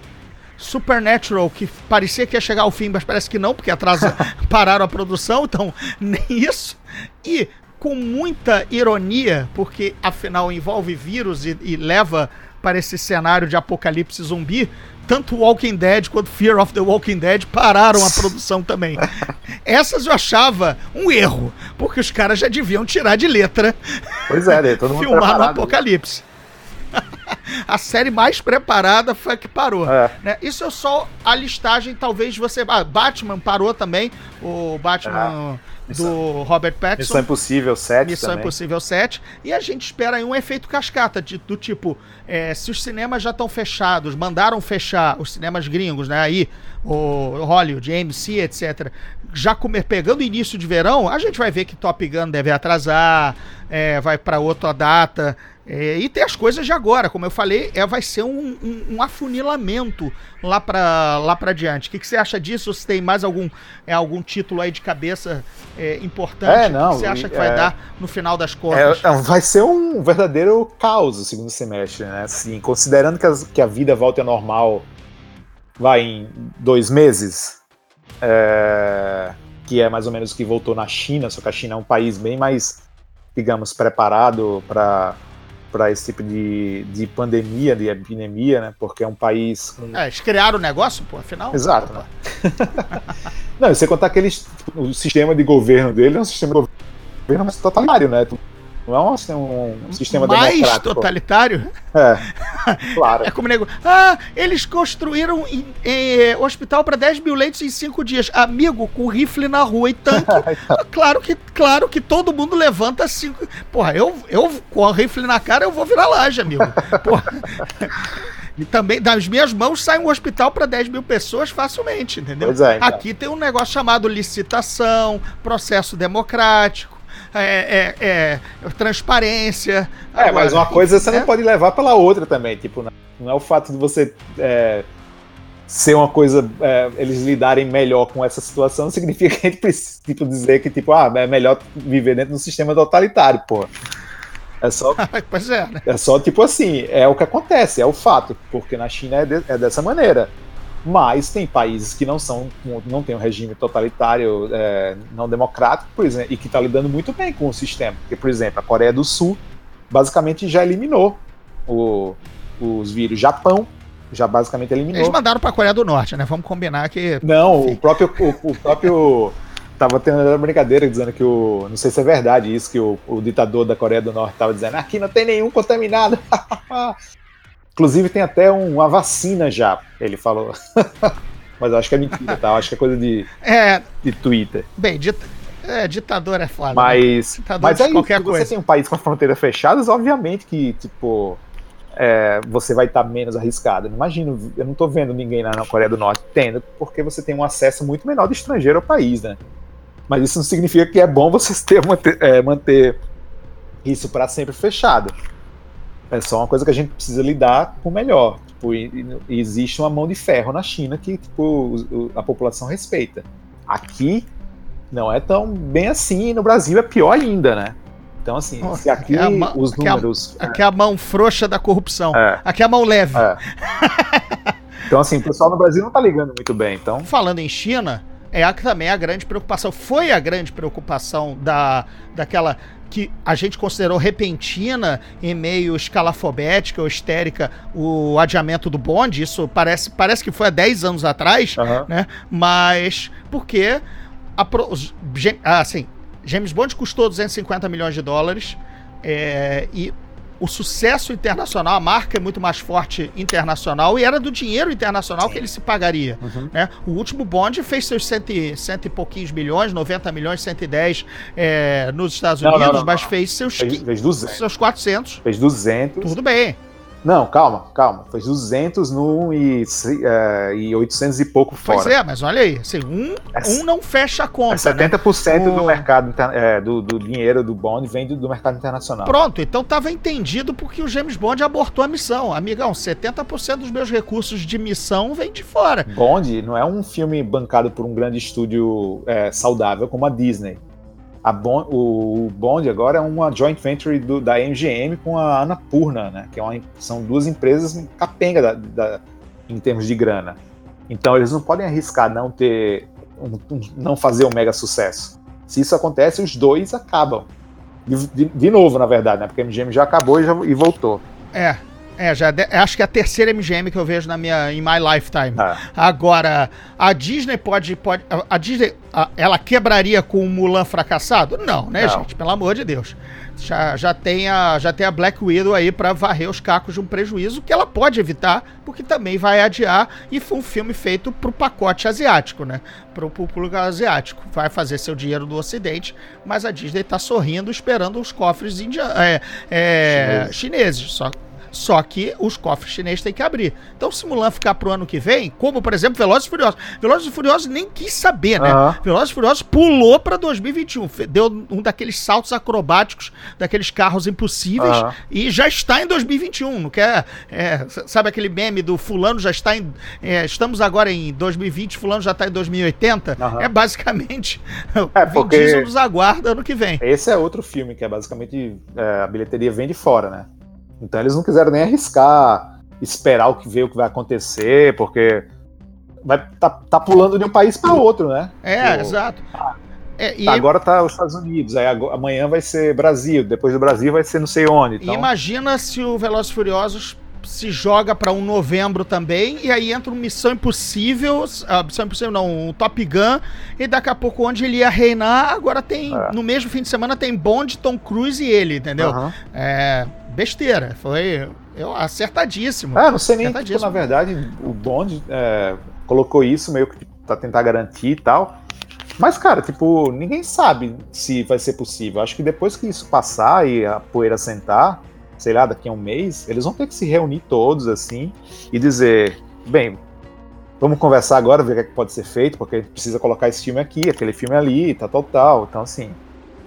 C: Supernatural, que parecia que ia chegar ao fim, mas parece que não, porque atrasa, pararam a produção, então nem isso. E com muita ironia, porque afinal envolve vírus e, e leva para esse cenário de apocalipse zumbi, tanto Walking Dead quanto Fear of the Walking Dead pararam a produção também. Essas eu achava um erro, porque os caras já deviam tirar de letra
D: Pois é, né? todo mundo
C: filmar no
D: preparado.
C: apocalipse. a série mais preparada foi a que parou.
D: É.
C: né? Isso é só a listagem, talvez você. Ah, Batman parou também. O Batman do Robert Pattinson.
D: Missão Impossível 7
C: Missão
D: também.
C: Impossível 7. E a gente espera aí um efeito cascata, de- do tipo, é, se os cinemas já estão fechados, mandaram fechar os cinemas gringos, né? Aí, o Hollywood, AMC, etc. Já comer, pegando início de verão, a gente vai ver que Top Gun deve atrasar, é, vai para outra data. É, e tem as coisas de agora, como eu falei, é, vai ser um, um- um afunilamento lá para lá pra diante. O que, que você acha disso? Se tem mais algum, é, algum título aí de cabeça é, importante?
D: É,
C: O
D: não,
C: que você acha que vai
D: é-
C: dar no final das contas?
D: É, vai ser um verdadeiro caos o segundo semestre, né? Assim, considerando que, as- que a vida volta ao normal vai em dois meses, que é mais ou menos o que voltou na China, só que a China é um país bem mais, digamos, preparado para para esse tipo de, de pandemia, de epidemia, né? Porque é um país com
C: É, eles criaram o negócio, pô, afinal.
D: Exato,
C: Opa.
D: Não, você contar que eles, o sistema de governo dele é um sistema de governo totalitário, né? Não é um, um, um sistema
C: Mais
D: democrático.
C: totalitário?
D: É, claro.
C: É como nego. Ah, eles construíram em- em, eh, hospital para 10 mil leitos em 5 dias. Amigo, com rifle na rua e tanque. claro, que, claro que todo mundo levanta cinco. Porra, eu, eu com o rifle na cara eu vou virar laje, amigo. Porra. E também, das minhas mãos, sai um hospital para 10 mil pessoas facilmente, entendeu?
D: É, então.
C: Aqui tem um negócio chamado licitação, processo democrático, é, é, é, transparência.
D: É, mas uma coisa você
C: né?
D: não pode levar pela outra também. Tipo, não- não é o fato de você é, ser uma coisa, é, eles lidarem melhor com essa situação, não significa que a gente precisa tipo, dizer que, tipo, ah, é melhor viver dentro de um sistema totalitário, pô. É só
C: pois é, né?
D: É só tipo assim, é o que acontece, é o fato, porque na China é, de- é dessa maneira. Mas tem países que não são, não tem um regime totalitário, é, não democrático, por exemplo, e que está lidando muito bem com o sistema. Porque, por exemplo, a Coreia do Sul basicamente já eliminou o- os vírus. Japão já basicamente
C: Eles
D: eliminou.
C: mandaram pra Coreia do Norte, né? Vamos combinar que.
D: Não,
C: Enfim.
D: o próprio, o, o próprio tava tendo uma brincadeira dizendo que o, não sei se é verdade isso que o, o ditador da Coreia do Norte tava dizendo, aqui não tem nenhum contaminado. Inclusive tem até um- uma vacina já, ele falou. Mas eu acho que é mentira, tá? Eu acho que é coisa de,
C: É,
D: de Twitter.
C: bem, dita- é, ditador é foda. né?
D: Mas,
C: Ditador
D: mas aí,
C: qualquer
D: se você
C: coisa.
D: tem um país com as fronteiras fechadas, obviamente que, tipo, é, você vai estar menos arriscado. Imagino, eu não tô vendo ninguém lá na Coreia do Norte tendo, porque você tem um acesso muito menor de estrangeiro ao país, né? Mas isso não significa que é bom você ter, manter, é, manter isso para sempre fechado. É só uma coisa que a gente precisa lidar com melhor. Tipo, existe uma mão de ferro na China que tipo, a população respeita. Aqui não é tão bem assim, e no Brasil é pior ainda, né? Então, assim,
C: Oh,
D: se aqui
C: aqui é a ma-
D: os
C: aqui é
D: números.
C: Aqui é a mão frouxa da corrupção.
D: É,
C: Aqui é a mão leve.
D: é. Então, assim, o pessoal no Brasil não tá ligando muito bem. Então,
C: Falando em China, é a que também é a grande preocupação. Foi a grande preocupação da, daquela que a gente considerou repentina e meio escalafobética ou histérica o adiamento do bonde. Isso parece, parece que foi há 10 anos atrás,
D: aham.
C: né? Mas porque a ah, assim, James Bond custou 250 milhões de dólares é, e o sucesso internacional, a marca é muito mais forte internacional e era do dinheiro internacional que ele se pagaria.
D: Uhum.
C: né? O último Bond fez seus cento e, cento e pouquinhos milhões, 90 milhões, 110 é, nos Estados
D: Não,
C: Unidos,
D: não,
C: mas
D: não.
C: fez seus,
D: Fez, fez 200.
C: seus 400.
D: Fez 200.
C: Tudo bem.
D: Não, calma, calma. Fez 200 num e, é, e 800 e pouco
C: Pois
D: fora.
C: é, mas olha aí, assim, um,
D: É
C: um não fecha a
D: É
C: conta. né?
D: 70% do
C: O-
D: mercado, inter- é, do, do dinheiro do Bond vem do, do mercado internacional.
C: Pronto, então tava entendido porque o James Bond abortou a missão. Amigão, 70% dos meus recursos de missão vem de fora.
D: Bond não é um filme bancado por um grande estúdio é, saudável como a Disney. Bon- o, o Bond agora é uma joint venture do- da MGM com a Annapurna, né? Que é uma- são duas empresas capenga da- da- em termos de grana. Então eles não podem arriscar não ter, um- um- não fazer um mega sucesso. Se isso acontece, os dois acabam. De, de- de novo, na verdade, né? Porque a MGM já acabou e, já- e voltou.
C: É. É, já de- acho que é a terceira MGM que eu vejo na minha em my lifetime.
D: Ah.
C: Agora, a Disney pode pode a- Disney a- ela quebraria com o Mulan fracassado? Não, né,
D: Não.
C: gente? Pelo amor de Deus. Já, já, tem a, já tem a Black Widow aí pra varrer os cacos de um prejuízo que ela pode evitar, porque também vai adiar. E foi um filme feito pro pacote asiático, né? Pro, público asiático. Vai fazer seu dinheiro do Ocidente, mas a Disney tá sorrindo, esperando os cofres india é, é, chineses. Só só que os cofres chineses têm que abrir. Então, se Mulan ficar pro ano que vem, como por exemplo Velozes e Furiosos. Velozes e Furiosos nem quis saber, né?
D: Aham.
C: Velozes e Furiosos pulou pra 2021. fe- Deu um daqueles saltos acrobáticos, daqueles carros impossíveis,
D: Aham.
C: e já está em 2021. Não quer. é, sabe aquele meme do Fulano já está em. é, estamos agora em 2020, Fulano já está em 2080?
D: Aham.
C: É basicamente.
D: É,
C: o Vin
D: porque-
C: Diesel nos aguarda ano que vem.
D: Esse é outro filme que é basicamente é, a bilheteria vem de fora, né? Então eles não quiseram nem arriscar, esperar o que ver o que vai acontecer, porque vai tá, tá pulando de um país para outro, né?
C: É,
D: O-
C: exato. É, e
D: Tá, agora tá os Estados Unidos, aí amanhã vai ser Brasil, depois do Brasil vai ser não sei onde. Então,
C: imagina se o Velozes Furiosos se joga pra um novembro também, e aí entra um Missão Impossível, ah, Missão Impossível não, um Top Gun, e daqui a pouco onde ele ia reinar, agora tem,
D: É.
C: no mesmo fim de semana tem Bond, Tom Cruise e ele, entendeu?
D: aham.
C: É, besteira, foi eu, acertadíssimo.
D: É, não sei nem, tipo, na verdade, o Bond é, colocou isso meio que pra tentar garantir e tal. Mas, cara, tipo, ninguém sabe se vai ser possível. Acho que depois que isso passar e a poeira sentar, sei lá, daqui a um mês, eles vão ter que se reunir todos, assim, e dizer, bem, vamos conversar agora, ver o que, é que pode ser feito, porque a gente precisa colocar esse filme aqui, aquele filme ali, tal, tal, tal. Então, assim,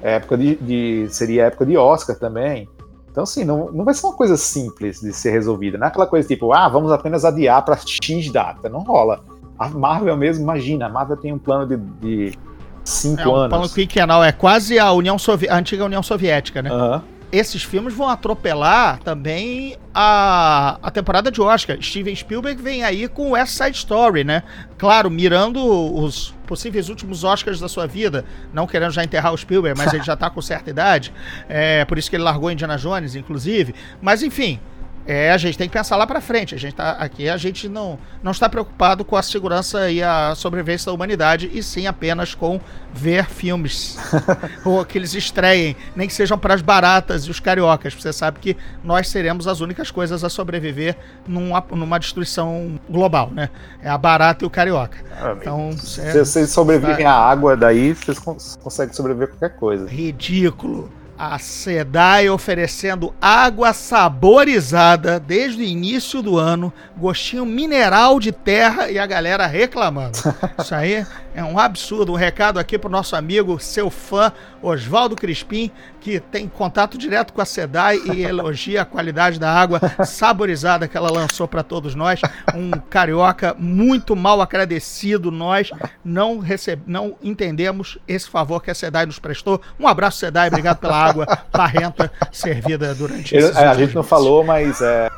D: é época de, de- seria época de Oscar também. Então, assim, não, não vai ser uma coisa simples de ser resolvida. Não é aquela coisa tipo, ah, vamos apenas adiar para X data. Não rola. A Marvel mesmo, imagina, a Marvel tem um plano de, de cinco
C: É um
D: anos.
C: plano quinquenal, é quase a União Sovi- a antiga União Soviética, né?
D: Aham.
C: Esses filmes vão atropelar também a, a temporada de Oscar. Steven Spielberg vem aí com West Side Story, né? Claro, mirando os possíveis últimos Oscars da sua vida, não querendo já enterrar o Spielberg, mas ele já tá com certa idade, é, por isso que ele largou Indiana Jones, inclusive. Mas enfim, é, a gente tem que pensar lá pra frente. A gente tá aqui, a gente não, não está preocupado com a segurança e a sobrevivência da humanidade, e sim apenas com ver filmes. ou que eles estreiem, nem que sejam para as baratas e os cariocas. Você sabe que nós seremos as únicas coisas a sobreviver numa, numa destruição global, né? É a barata e o carioca.
D: Ah,
C: Então,
D: Se
C: é
D: vocês sobrevivem à água, daí vocês cons- conseguem sobreviver a qualquer coisa.
C: ridículo. A SEDAI oferecendo água saborizada desde o início do ano, gostinho mineral de terra e a galera reclamando. Isso aí é um absurdo. Um recado aqui pro nosso amigo, seu fã, Oswaldo Crispim, que tem contato direto com a SEDAI e elogia a qualidade da água saborizada que ela lançou para todos nós. Um carioca muito mal agradecido. Nós não, receb... não entendemos esse favor que a SEDAI nos prestou. Um abraço, SEDAI. Obrigado pela água barrenta servida durante esses
D: é, a gente não falou, mas é,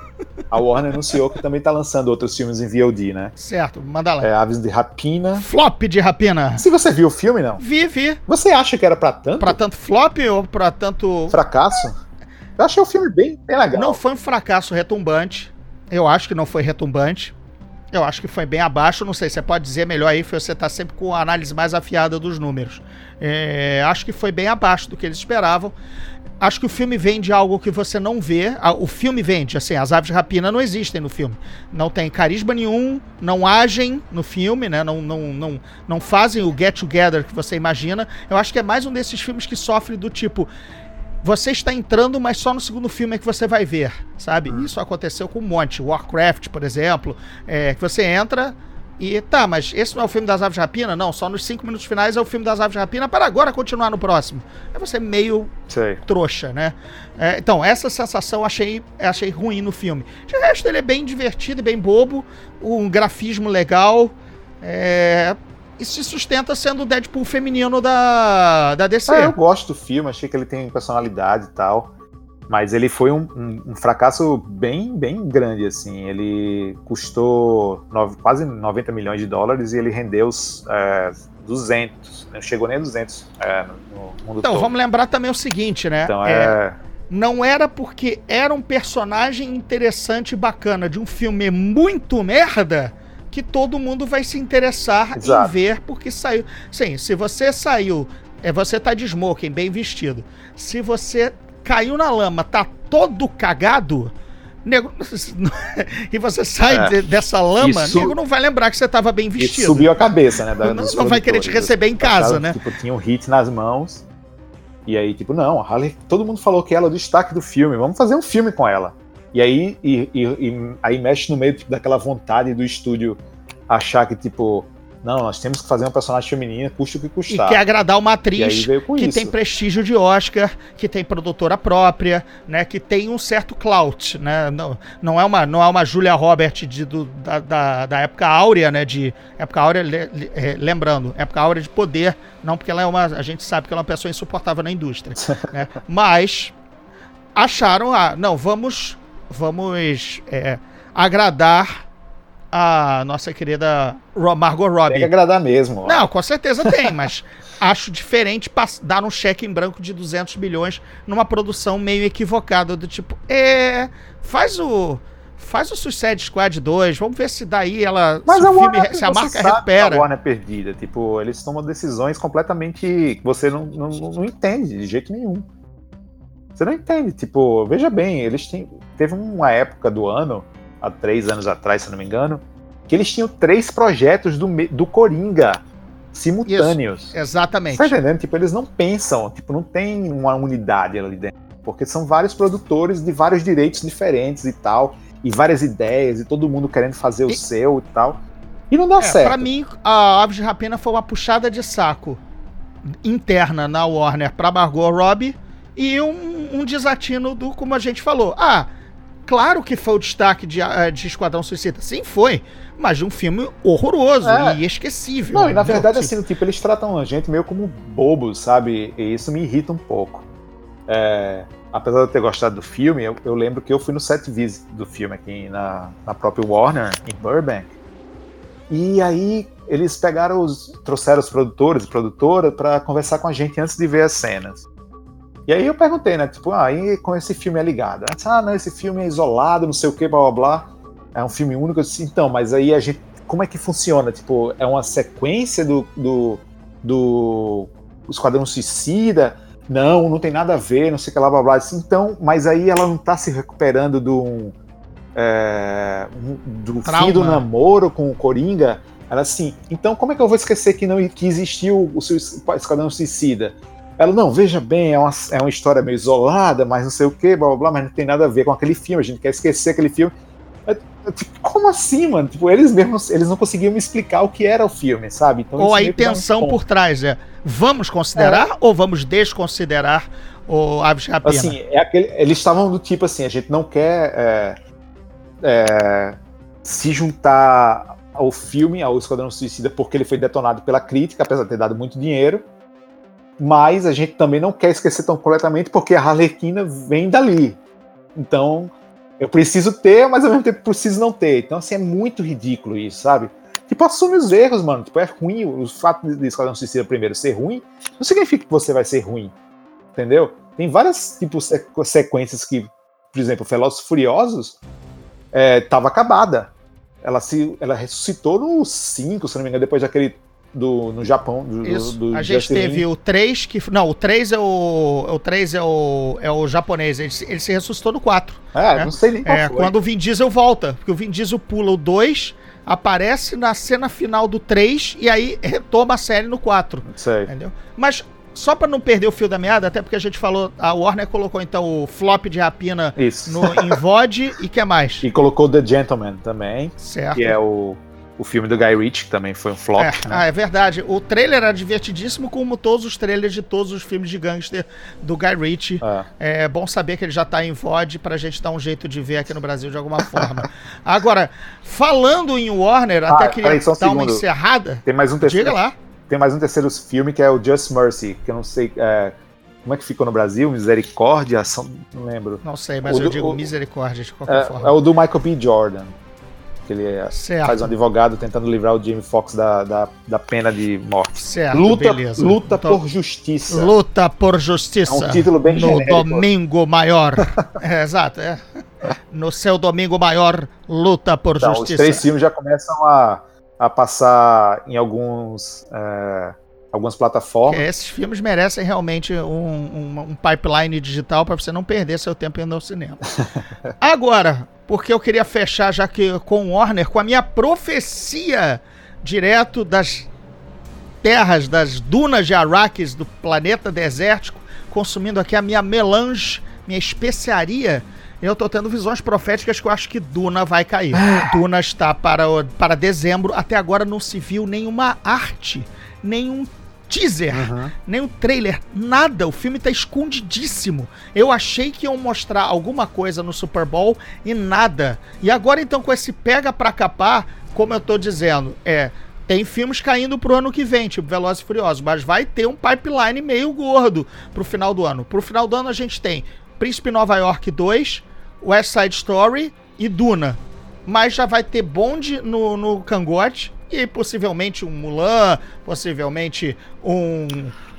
D: a Warner anunciou que também tá lançando outros filmes em VOD, né?
C: Certo, manda lá.
D: É, Aves de Rapina.
C: Flop de rapina.
D: Se você viu o filme, não?
C: Vi, vi.
D: Você acha que era pra tanto
C: Pra tanto flop ou pra tanto.
D: fracasso? Eu achei o filme bem, bem legal.
C: Não foi um fracasso retumbante. Eu acho que não foi retumbante. Eu acho que foi bem abaixo. Não sei, você pode dizer melhor aí, você tá sempre com a análise mais afiada dos números. É, acho que foi bem abaixo do que eles esperavam. Acho que o filme vende algo que você não vê. O filme vende, assim, as aves de rapina não existem no filme. Não tem carisma nenhum, não agem no filme, né? Não, não, não, não fazem o get together que você imagina. Eu acho que é mais um desses filmes que sofre do tipo. Você está entrando, mas só no segundo filme é que você vai ver, sabe? Isso aconteceu com um monte. Warcraft, por exemplo, é, que você entra e tá, mas esse não é o filme das aves de rapina? Não, só nos cinco minutos finais é o filme das aves de rapina, para agora continuar no próximo. É você meio
D: Sei.
C: trouxa, né? É, então, essa sensação eu achei, achei ruim no filme. De resto, ele é bem divertido e bem bobo, um grafismo legal. É, e se sustenta sendo o Deadpool feminino da, da DC.
D: Ah, eu gosto do filme, achei que ele tem personalidade e tal. Mas ele foi um, um- um fracasso bem, bem grande, assim. Ele custou nove- quase 90 milhões de dólares e ele rendeu os, é, 200. Não chegou nem a 200 é, no, no mundo
C: Então,
D: todo.
C: vamos lembrar também o seguinte, né?
D: Então
C: É,
D: é...
C: não era porque era um personagem interessante e bacana de um filme muito merda que todo mundo vai se interessar
D: Exato.
C: em ver porque saiu. Sim, se você saiu, é você tá de smoking, bem vestido. Se você caiu na lama, tá todo cagado, nego, e você sai
D: É.
C: de- dessa lama,
D: Isso-
C: nego não vai lembrar que você tava bem vestido.
D: subiu a cabeça, né? da-
C: Não- não vai querer te receber em casa, né?
D: Tipo, tinha um hit nas mãos. E aí, tipo, não, a Harley, todo mundo falou que ela é o destaque do filme, vamos fazer um filme com ela. E aí, e, e- e- aí mexe no meio tipo, daquela vontade do estúdio achar que, tipo, não, nós temos que fazer um personagem feminina, custe o que
C: E
D: custar.
C: quer agradar uma
D: E
C: atriz que
D: isso.
C: tem prestígio de Oscar, que tem produtora própria, né, que tem um certo clout, né, não, não é uma não é uma Julia Roberts de, do- da, da, da época áurea, né, de época áurea, le- le- é, lembrando, época áurea de poder, não porque ela é uma, a gente sabe que ela é uma pessoa insuportável na indústria, né, mas acharam, ah, não, vamos, vamos é, agradar a nossa querida Margot
D: Tem
C: Robbie.
D: que agradar mesmo. ó.
C: Não, com certeza tem, mas acho diferente dar um cheque em branco de 200 milhões numa produção meio equivocada, do tipo, é, faz o faz o Suicide Squad 2, vamos ver se daí ela
D: Mas
C: se,
D: a
C: o filme,
D: Warner,
C: se a marca recupera.
D: A Warner é perdida. Tipo, eles tomam decisões completamente que você não, não, não entende de jeito nenhum. Você não entende. Tipo, veja bem, eles têm. Teve uma época do ano, há três anos atrás, se não me engano, que eles tinham três projetos do, do Coringa simultâneos.
C: Exatamente.
D: Você tá entendendo? Tipo, eles não pensam, tipo, não tem uma unidade ali dentro. Porque são vários produtores de vários direitos diferentes e tal, e várias ideias, e todo mundo querendo fazer o
C: E-
D: seu e tal. E não dá
C: É,
D: certo.
C: pra mim, a Aves de Rapina foi uma puxada de saco interna na Warner pra Margot Robbie e um, um desatino do, como a gente falou. Ah, claro que foi o destaque de, ah, de Esquadrão Suicida. Sim, foi. Mas de um filme horroroso
D: É.
C: e esquecível.
D: Não, e na
C: entendeu?
D: verdade, assim, tipo, eles tratam a gente meio como bobos, sabe? E isso me irrita um pouco. É, apesar de eu ter gostado do filme, eu, eu lembro que eu fui no set visit do filme aqui na, na própria Warner, em Burbank. E aí eles pegaram os. trouxeram os produtores e produtora para conversar com a gente antes de ver as cenas. E aí eu perguntei, né? Tipo, ah, e com esse filme é ligado? Disse, ah, não, esse filme é isolado, não sei o que, blá blá blá. É um filme único. Eu disse, então, mas aí a gente. Como é que funciona? Tipo, é uma sequência do. do, do Esquadrão Suicida? Não, não tem nada a ver, não sei o que lá, blá blá. Eu disse, então, mas aí ela não tá se recuperando do. é, do
C: Trauma.
D: fim do namoro com o Coringa? Ela assim, então como é que eu vou esquecer que não que existiu o seu Esquadrão Suicida? Ela, não, veja bem, é uma, é uma história meio isolada, mas não sei o que, blá blá blá, mas não tem nada a ver com aquele filme, a gente quer esquecer aquele filme. Eu- eu, tipo, como assim, mano? Tipo, eles mesmos, eles não conseguiam me explicar o que era o filme, sabe? Então,
C: ou a
D: um
C: intenção
D: ponto.
C: por trás é: vamos considerar ou vamos desconsiderar o Aves?
D: Assim, é aquele, eles estavam do tipo assim, a gente não quer é, é, se juntar ao filme, ao Esquadrão Suicida, porque ele foi detonado pela crítica, apesar de ter dado muito dinheiro. Mas a gente também não quer esquecer tão completamente, porque a Harlequina vem dali. Então, eu preciso ter, mas ao mesmo tempo preciso não ter. Então, assim, é muito ridículo isso, sabe? Tipo, assume os erros, mano. Tipo, é ruim. O fato de Esquadrão Suicida primeiro ser ruim, não significa que você vai ser ruim. Entendeu? Tem várias tipo, sequ- sequências que, por exemplo, Velozes Furiosos estava acabada. Ela, se, ela ressuscitou no 5, se não me engano, depois daquele do, no Japão. Do,
C: Isso.
D: do
C: a gente
D: Justin
C: teve o 3 que. Não, o 3 é o. O 3 é o. É o japonês. Ele, se- ele se ressuscitou no 4.
D: É,
C: né?
D: não sei nem qual
C: É,
D: foi.
C: quando o Vin Diesel volta. Porque o Vin Diesel pula o 2, aparece na cena final do 3 e aí retoma a série no 4.
D: Não sei.
C: Entendeu? Mas só pra não perder o fio da meada, até porque a gente falou, a Warner colocou então o flop de rapina
D: Isso.
C: no, em VOD e que mais?
D: E colocou The Gentleman também,
C: Certo.
D: que é o, o filme do Guy Ritchie, que também foi um flop.
C: É,
D: né?
C: Ah, é verdade. O trailer era divertidíssimo, como todos os trailers de todos os filmes de gangster do Guy Ritchie.
D: É.
C: É bom saber que ele já tá em VOD pra gente dar um jeito de ver aqui no Brasil de alguma forma. Agora, falando em Warner, até
D: Ah,
C: queria
D: peraí, um
C: dar uma
D: segundo.
C: encerrada.
D: Tem mais um terceiro.
C: Diga lá.
D: Tem mais um terceiro filme que é o Just Mercy, que eu não sei é, como é que ficou no Brasil, Misericórdia, ação, não lembro.
C: Não sei, mas
D: O
C: eu
D: do-
C: digo
D: o-
C: misericórdia de qualquer
D: É,
C: forma.
D: é o do Michael B. Jordan. Que ele é- faz um advogado tentando livrar o Jamie Foxx da, da, da pena de morte.
C: Certo,
D: luta
C: beleza.
D: luta
C: Então,
D: por justiça.
C: Luta por justiça.
D: É um título bem
C: No
D: genérico.
C: domingo maior. é, exato, é. No seu domingo maior, luta por
D: Então, os
C: justiça.
D: três filmes já começam a, a passar em alguns, é, algumas plataformas.
C: É, Esses filmes merecem realmente um, um- um pipeline digital para você não perder seu tempo indo ao cinema. Agora, porque eu queria fechar já que com o Warner, com a minha profecia direto das terras, das dunas de Arrakis do planeta desértico, consumindo aqui a minha melange, minha especiaria. Eu tô tendo visões proféticas que eu acho que Duna vai cair. Duna está para, para dezembro. Até agora não se viu nenhuma arte, nenhum teaser, nenhum trailer, nada. O filme tá escondidíssimo. Eu achei que iam mostrar alguma coisa no Super Bowl e nada. E agora então com esse pega pra capar, como eu tô dizendo, é tem filmes caindo pro ano que vem, tipo Velozes e Furiosos, mas vai ter um pipeline meio gordo pro final do ano. Pro final do ano a gente tem Príncipe Nova York 2, West Side Story e Duna. Mas já vai ter Bond no, no cangote e possivelmente um Mulan, possivelmente um,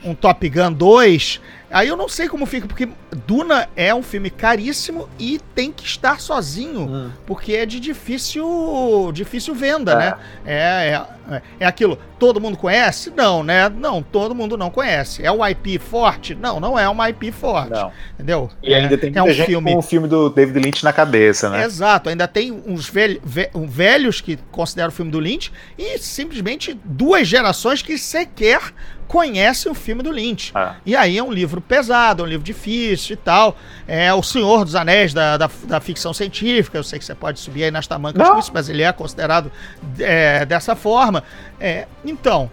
C: um Top Gun 2. Aí eu não sei como fica, porque Duna é um filme caríssimo e tem que estar sozinho,
D: Hum.
C: porque é de difícil, difícil venda,
D: É.
C: né? É, é, é aquilo, todo mundo conhece? Não, né? Não, todo mundo não conhece. É um IP forte? Não, não é uma IP forte.
D: Não.
C: Entendeu?
D: E ainda tem
C: é
D: muita
C: um
D: gente
C: filme
D: com o filme do David Lynch na cabeça, né?
C: Exato, ainda tem uns velho- ve- um velhos que consideram o filme do Lynch e simplesmente duas gerações que sequer conhecem o filme do Lynch.
D: Ah.
C: E aí é um livro pesado, é um livro difícil e tal. É o Senhor dos Anéis da, da, da ficção científica. Eu sei que você pode subir aí nas tamancas com isso, mas ele é considerado é, dessa forma. É, então,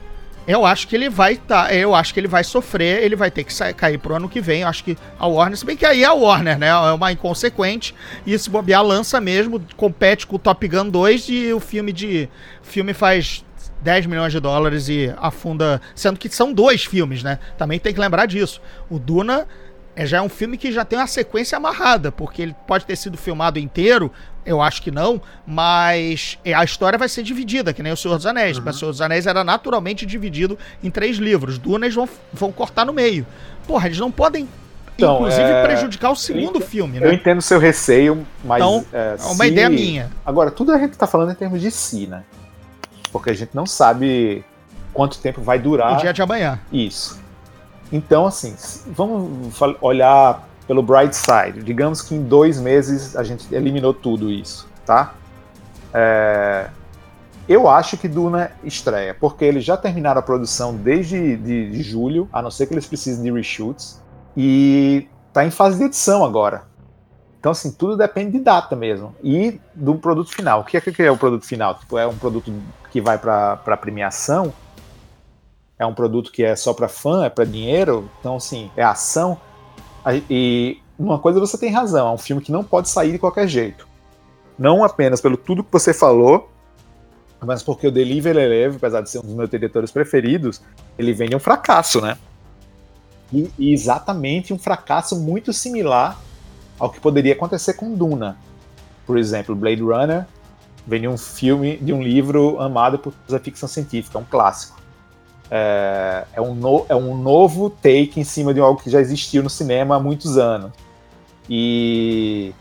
C: eu acho que ele vai tá, eu acho que ele vai sofrer, ele vai ter que sair, cair pro ano que vem. Eu acho que a Warner, se bem que aí é a Warner, né? É uma inconsequente. E se bobear, lança mesmo, compete com o Top Gun 2 e o filme de. O filme faz 10 milhões de dólares e afunda. Sendo que são dois filmes, né? Também tem que lembrar disso. O Duna é, já é um filme que já tem uma sequência amarrada, porque ele pode ter sido filmado inteiro, eu acho que não, mas é, a história vai ser dividida, que nem o Senhor dos Anéis. Mas o Senhor dos Anéis era naturalmente dividido em três livros. Duna eles vão, vão cortar no meio. Porra, eles não podem,
D: Então,
C: inclusive,
D: é,
C: prejudicar o segundo
D: eu-
C: filme,
D: Eu
C: né?
D: entendo o seu receio, mas.
C: Então,
D: é,
C: É uma ideia minha.
D: Agora, tudo a gente tá falando em termos de si, né? Porque a gente não sabe quanto tempo vai durar
C: O dia de amanhã.
D: isso. Então, assim, vamos olhar pelo bright side. Digamos que em dois meses a gente eliminou tudo isso, tá? É, Eu acho que Duna estreia, porque eles já terminaram a produção desde de, de julho, a não ser que eles precisem de reshoots, e tá em fase de edição agora. Então, assim, tudo depende de data mesmo. E do produto final. O que é que é o produto final? Tipo, é um produto que vai para premiação? É um produto que é só para fã? É para dinheiro? Então, assim, é ação. E uma coisa você tem razão, é um filme que não pode sair de qualquer jeito. Não apenas pelo tudo que você falou, mas porque o Deliver Eleve, apesar de ser um dos meus diretores preferidos, ele vem de um fracasso, né? E, e exatamente um fracasso muito similar ao que poderia acontecer com Duna. Por exemplo, Blade Runner vem de um filme, de um livro amado por toda a ficção científica, um clássico. É, é um no- é um novo take em cima de algo que já existiu no cinema há muitos anos. E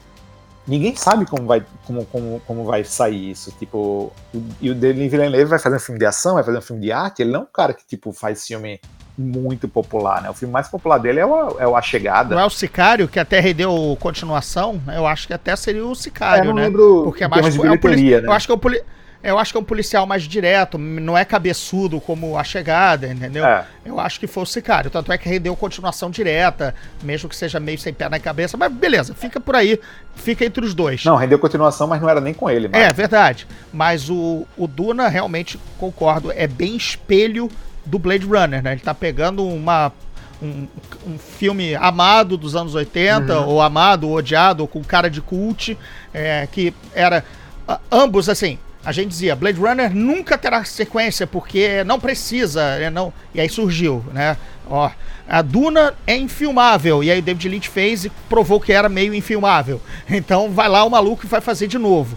D: ninguém sabe como vai, como, como, como vai sair isso. Tipo, e o Denis Villeneuve vai fazer um filme de ação, vai fazer um filme de arte. Ele não é um cara que tipo faz filme muito popular, né? O filme mais popular dele é o, é o A Chegada.
C: Não é o Sicário, que até rendeu continuação? Eu acho que até seria o
D: É,
C: Sicário,
D: não
C: né?
D: lembro
C: Porque é mais.
D: de
C: é
D: né?
C: Eu acho que é um poli- Eu acho que é um policial mais direto, não é cabeçudo como a chegada, entendeu?
D: É.
C: Eu acho que foi o Sicário. Tanto é que rendeu continuação direta, mesmo que seja meio sem pé na cabeça. Mas beleza, fica por aí. Fica entre os dois.
D: Não, rendeu continuação, mas não era nem com ele.
C: É,
D: Mas...
C: verdade. Mas o, o Duna, realmente, concordo, é bem espelho do Blade Runner, né? Ele tá pegando uma. Um, um filme amado dos anos 80,
D: Uhum.
C: ou amado, ou odiado, ou com cara de cult, é, que era. a- ambos, assim, a gente dizia, Blade Runner nunca terá sequência, porque não precisa, é, não. E aí surgiu, né? Ó, a Duna é infilmável, e aí o David Lynch fez e provou que era meio infilmável. Então vai lá o maluco e vai fazer de novo.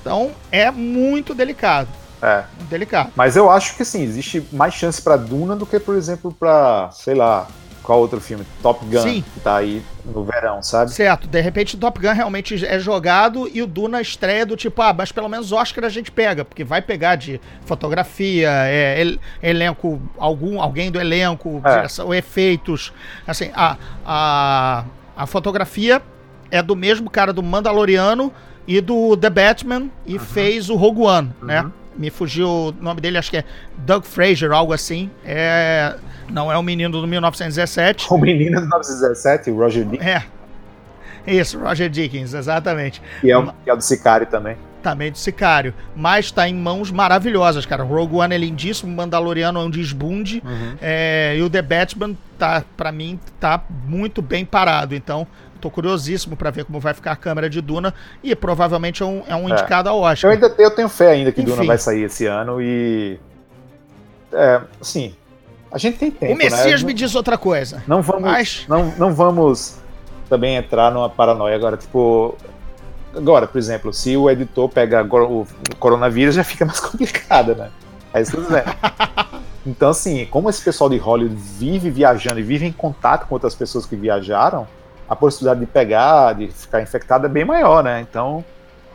C: Então é muito delicado.
D: É.
C: Delicado.
D: Mas eu acho que sim, existe mais chance pra Duna do que, por exemplo, pra, sei lá, qual outro filme? Top Gun,
C: Sim.
D: que tá aí no verão, sabe?
C: Certo, de repente o Top Gun realmente é jogado e o Duna estreia do tipo, ah, mas pelo menos Oscar a gente pega, porque vai pegar de fotografia, é, el- elenco, algum, alguém do elenco,
D: É.
C: direção, efeitos. Assim, a, a, a fotografia é do mesmo cara do Mandaloriano e do The Batman e fez o Rogue One, né? Me fugiu o nome dele, acho que é Doug Fraser, algo assim. É, não é o menino do 1917.
D: O menino de 1917, o Roger Dickens,
C: É. Isso, Roger Dickens, exatamente.
D: que, é o, é o do Sicário também.
C: Também do Sicário. Mas tá em mãos maravilhosas, cara. Rogue One é lindíssimo, Mandaloriano é um desbunde. é, e o The Batman, tá, pra mim, tá muito bem parado. Então, tô curiosíssimo pra ver como vai ficar a câmera de Duna. E provavelmente é um, é um
D: É.
C: indicado ao
D: Eu
C: Oscar.
D: ainda eu tenho fé ainda que Duna
C: Enfim.
D: vai sair esse ano e. É, assim. A gente tem tempo.
C: o Messias
D: né?
C: me diz outra coisa.
D: Não vamos,
C: Mas-
D: não, não vamos também entrar numa paranoia agora. Tipo, agora, por exemplo, se o editor pega o, coronavírus, já fica mais complicado, né? É isso que eu tô dizendo. Então, assim, como esse pessoal de Hollywood vive viajando e vive em contato com outras pessoas que viajaram, a possibilidade de pegar, de ficar infectado é bem maior, né? Então,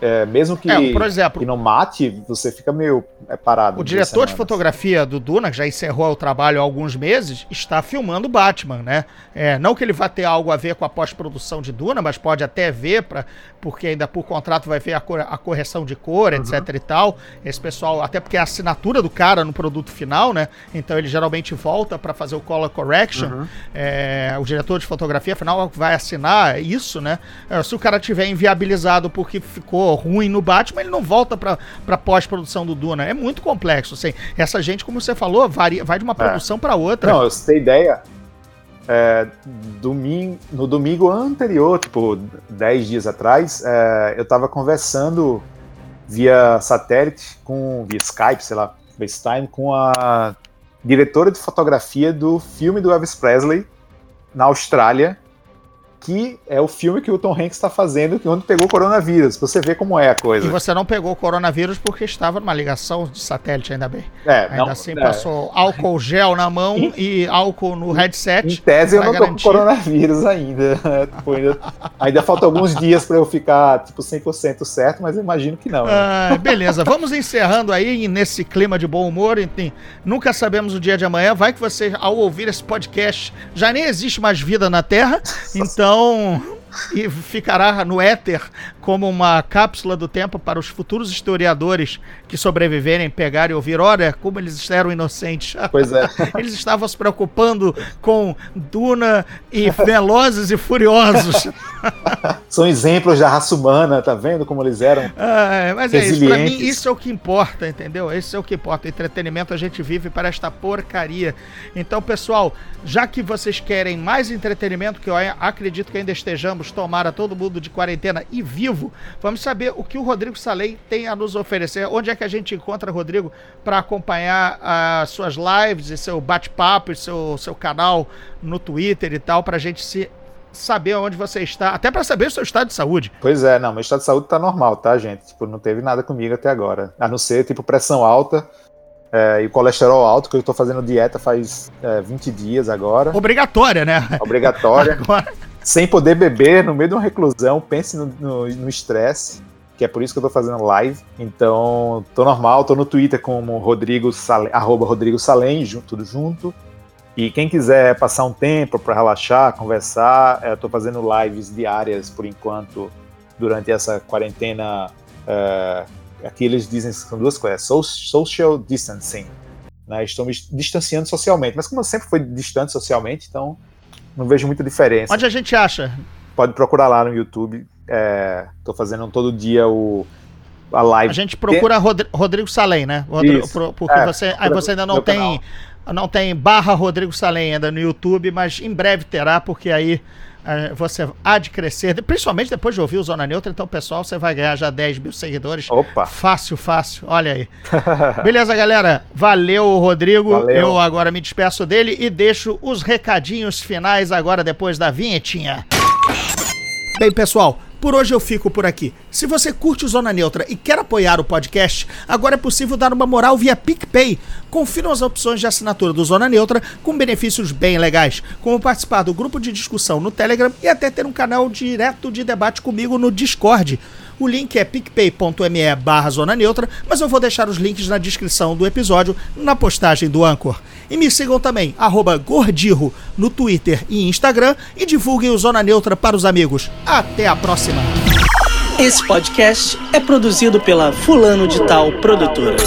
D: é, mesmo que,
C: É, por exemplo,
D: que não mate, você fica meio é, parado.
C: O diretor de fotografia do Duna, que já encerrou o trabalho há alguns meses, está filmando Batman, né? É, não que ele vá ter algo a ver com a pós-produção de Duna, mas pode até ver, pra, porque ainda por contrato vai ver a, cor- a correção de cor, etc e tal. Esse pessoal, até porque é a assinatura do cara no produto final, né? Então ele geralmente volta para fazer o color correction. É, o diretor de fotografia, afinal, vai assinar isso, né? É, se o cara tiver inviabilizado porque ficou ruim no Batman, ele não volta pra pós-produção do Duna. É muito complexo, assim. Essa gente, como você falou, varia, vai de uma produção pra outra.
D: Não, eu sei ideia. É, domingo, no domingo anterior, tipo, 10 dias atrás, é, eu tava conversando via satélite, com, via Skype, sei lá, FaceTime, com a diretora de fotografia do filme do Elvis Presley na Austrália, que é o filme que o Tom Hanks está fazendo quando pegou o coronavírus. Você ver como é a
C: E
D: coisa.
C: você não pegou o coronavírus porque estava numa ligação de satélite, ainda bem.
D: É,
C: Ainda
D: não,
C: assim
D: é,
C: passou álcool gel na mão e álcool no
D: Em
C: headset.
D: tese eu não tô com coronavírus ainda. Tipo, ainda, ainda falta alguns dias para eu ficar tipo 100% certo, mas eu imagino que não. né?
C: Ah, beleza, vamos encerrando aí nesse clima de bom humor. Enfim, nunca sabemos o dia de amanhã. Vai que você, ao ouvir esse podcast, já nem existe mais vida na Terra. Então, e ficará no éter como uma cápsula do tempo para os futuros historiadores que sobreviverem pegar e ouvir. Olha, como eles eram inocentes.
D: Pois é.
C: Eles estavam se preocupando com Duna e Velozes e Furiosos.
D: São exemplos da raça humana, tá vendo como eles eram?
C: Ah, mas é isso, pra mim isso é o que importa, entendeu? Esse é o que importa. Entretenimento a gente vive para esta porcaria. Então, pessoal, já que vocês querem mais entretenimento, que eu acredito que ainda estejamos, tomara todo mundo de quarentena e vivo, vamos saber o que o Rodrigo Salem tem a nos oferecer. Onde é que a gente encontra, Rodrigo, para acompanhar as suas lives e seu bate-papo e seu, seu canal no Twitter e tal, pra gente se saber onde você está, até para saber o seu estado de saúde.
D: Pois é, não, meu estado de saúde tá normal, tá, gente? Tipo, não teve nada comigo até agora. A não ser, tipo, pressão alta é, e colesterol alto, que eu tô fazendo dieta faz é, 20 dias agora.
C: Obrigatória, né?
D: Obrigatória.
C: Agora,
D: sem poder beber no meio de uma reclusão, pense no- estresse, que é por isso que eu tô fazendo live. Então, tô normal, tô no Twitter como Rodrigo Salem, arroba Rodrigo Salem, junto, tudo junto. E quem quiser passar um tempo para relaxar, conversar, eh, eu tô fazendo lives diárias por enquanto, durante essa quarentena. eh, aqui eles dizem que são duas coisas: so- social distancing. Né? Estou me distanciando socialmente, mas como eu sempre fui distante socialmente, então não vejo muita diferença
C: onde a gente acha?
D: pode procurar lá no YouTube. É, tô fazendo todo dia o, a live.
C: A gente procura Rodri- Rodrigo Salem, né? Pro- porque
D: É,
C: você, aí você ainda não tem, não tem barra Rodrigo Salem ainda no YouTube, mas em breve terá, porque aí você há de crescer, principalmente depois de ouvir o Zona Neutra, então pessoal, você vai ganhar já 10 mil seguidores.
D: Opa!
C: Fácil, fácil, olha aí. Beleza, galera? Valeu, Rodrigo.
D: Valeu.
C: Eu agora me despeço dele e deixo os recadinhos finais agora depois da vinhetinha. Bem, pessoal, Por hoje eu fico por aqui. Se você curte o Zona Neutra e quer apoiar o podcast, agora é possível dar uma moral via PicPay. Confira as opções de assinatura do Zona Neutra com benefícios bem legais, como participar do grupo de discussão no Telegram e até ter um canal direto de debate comigo no Discord. O link é picpay.me barra zona neutra, mas eu vou deixar os links na descrição do episódio, na postagem do Anchor. E me sigam também, Gordirro, no Twitter e Instagram, e divulguem o Zona Neutra para os amigos. Até a próxima!
E: Esse podcast é produzido pela Fulano de Tal Produtora.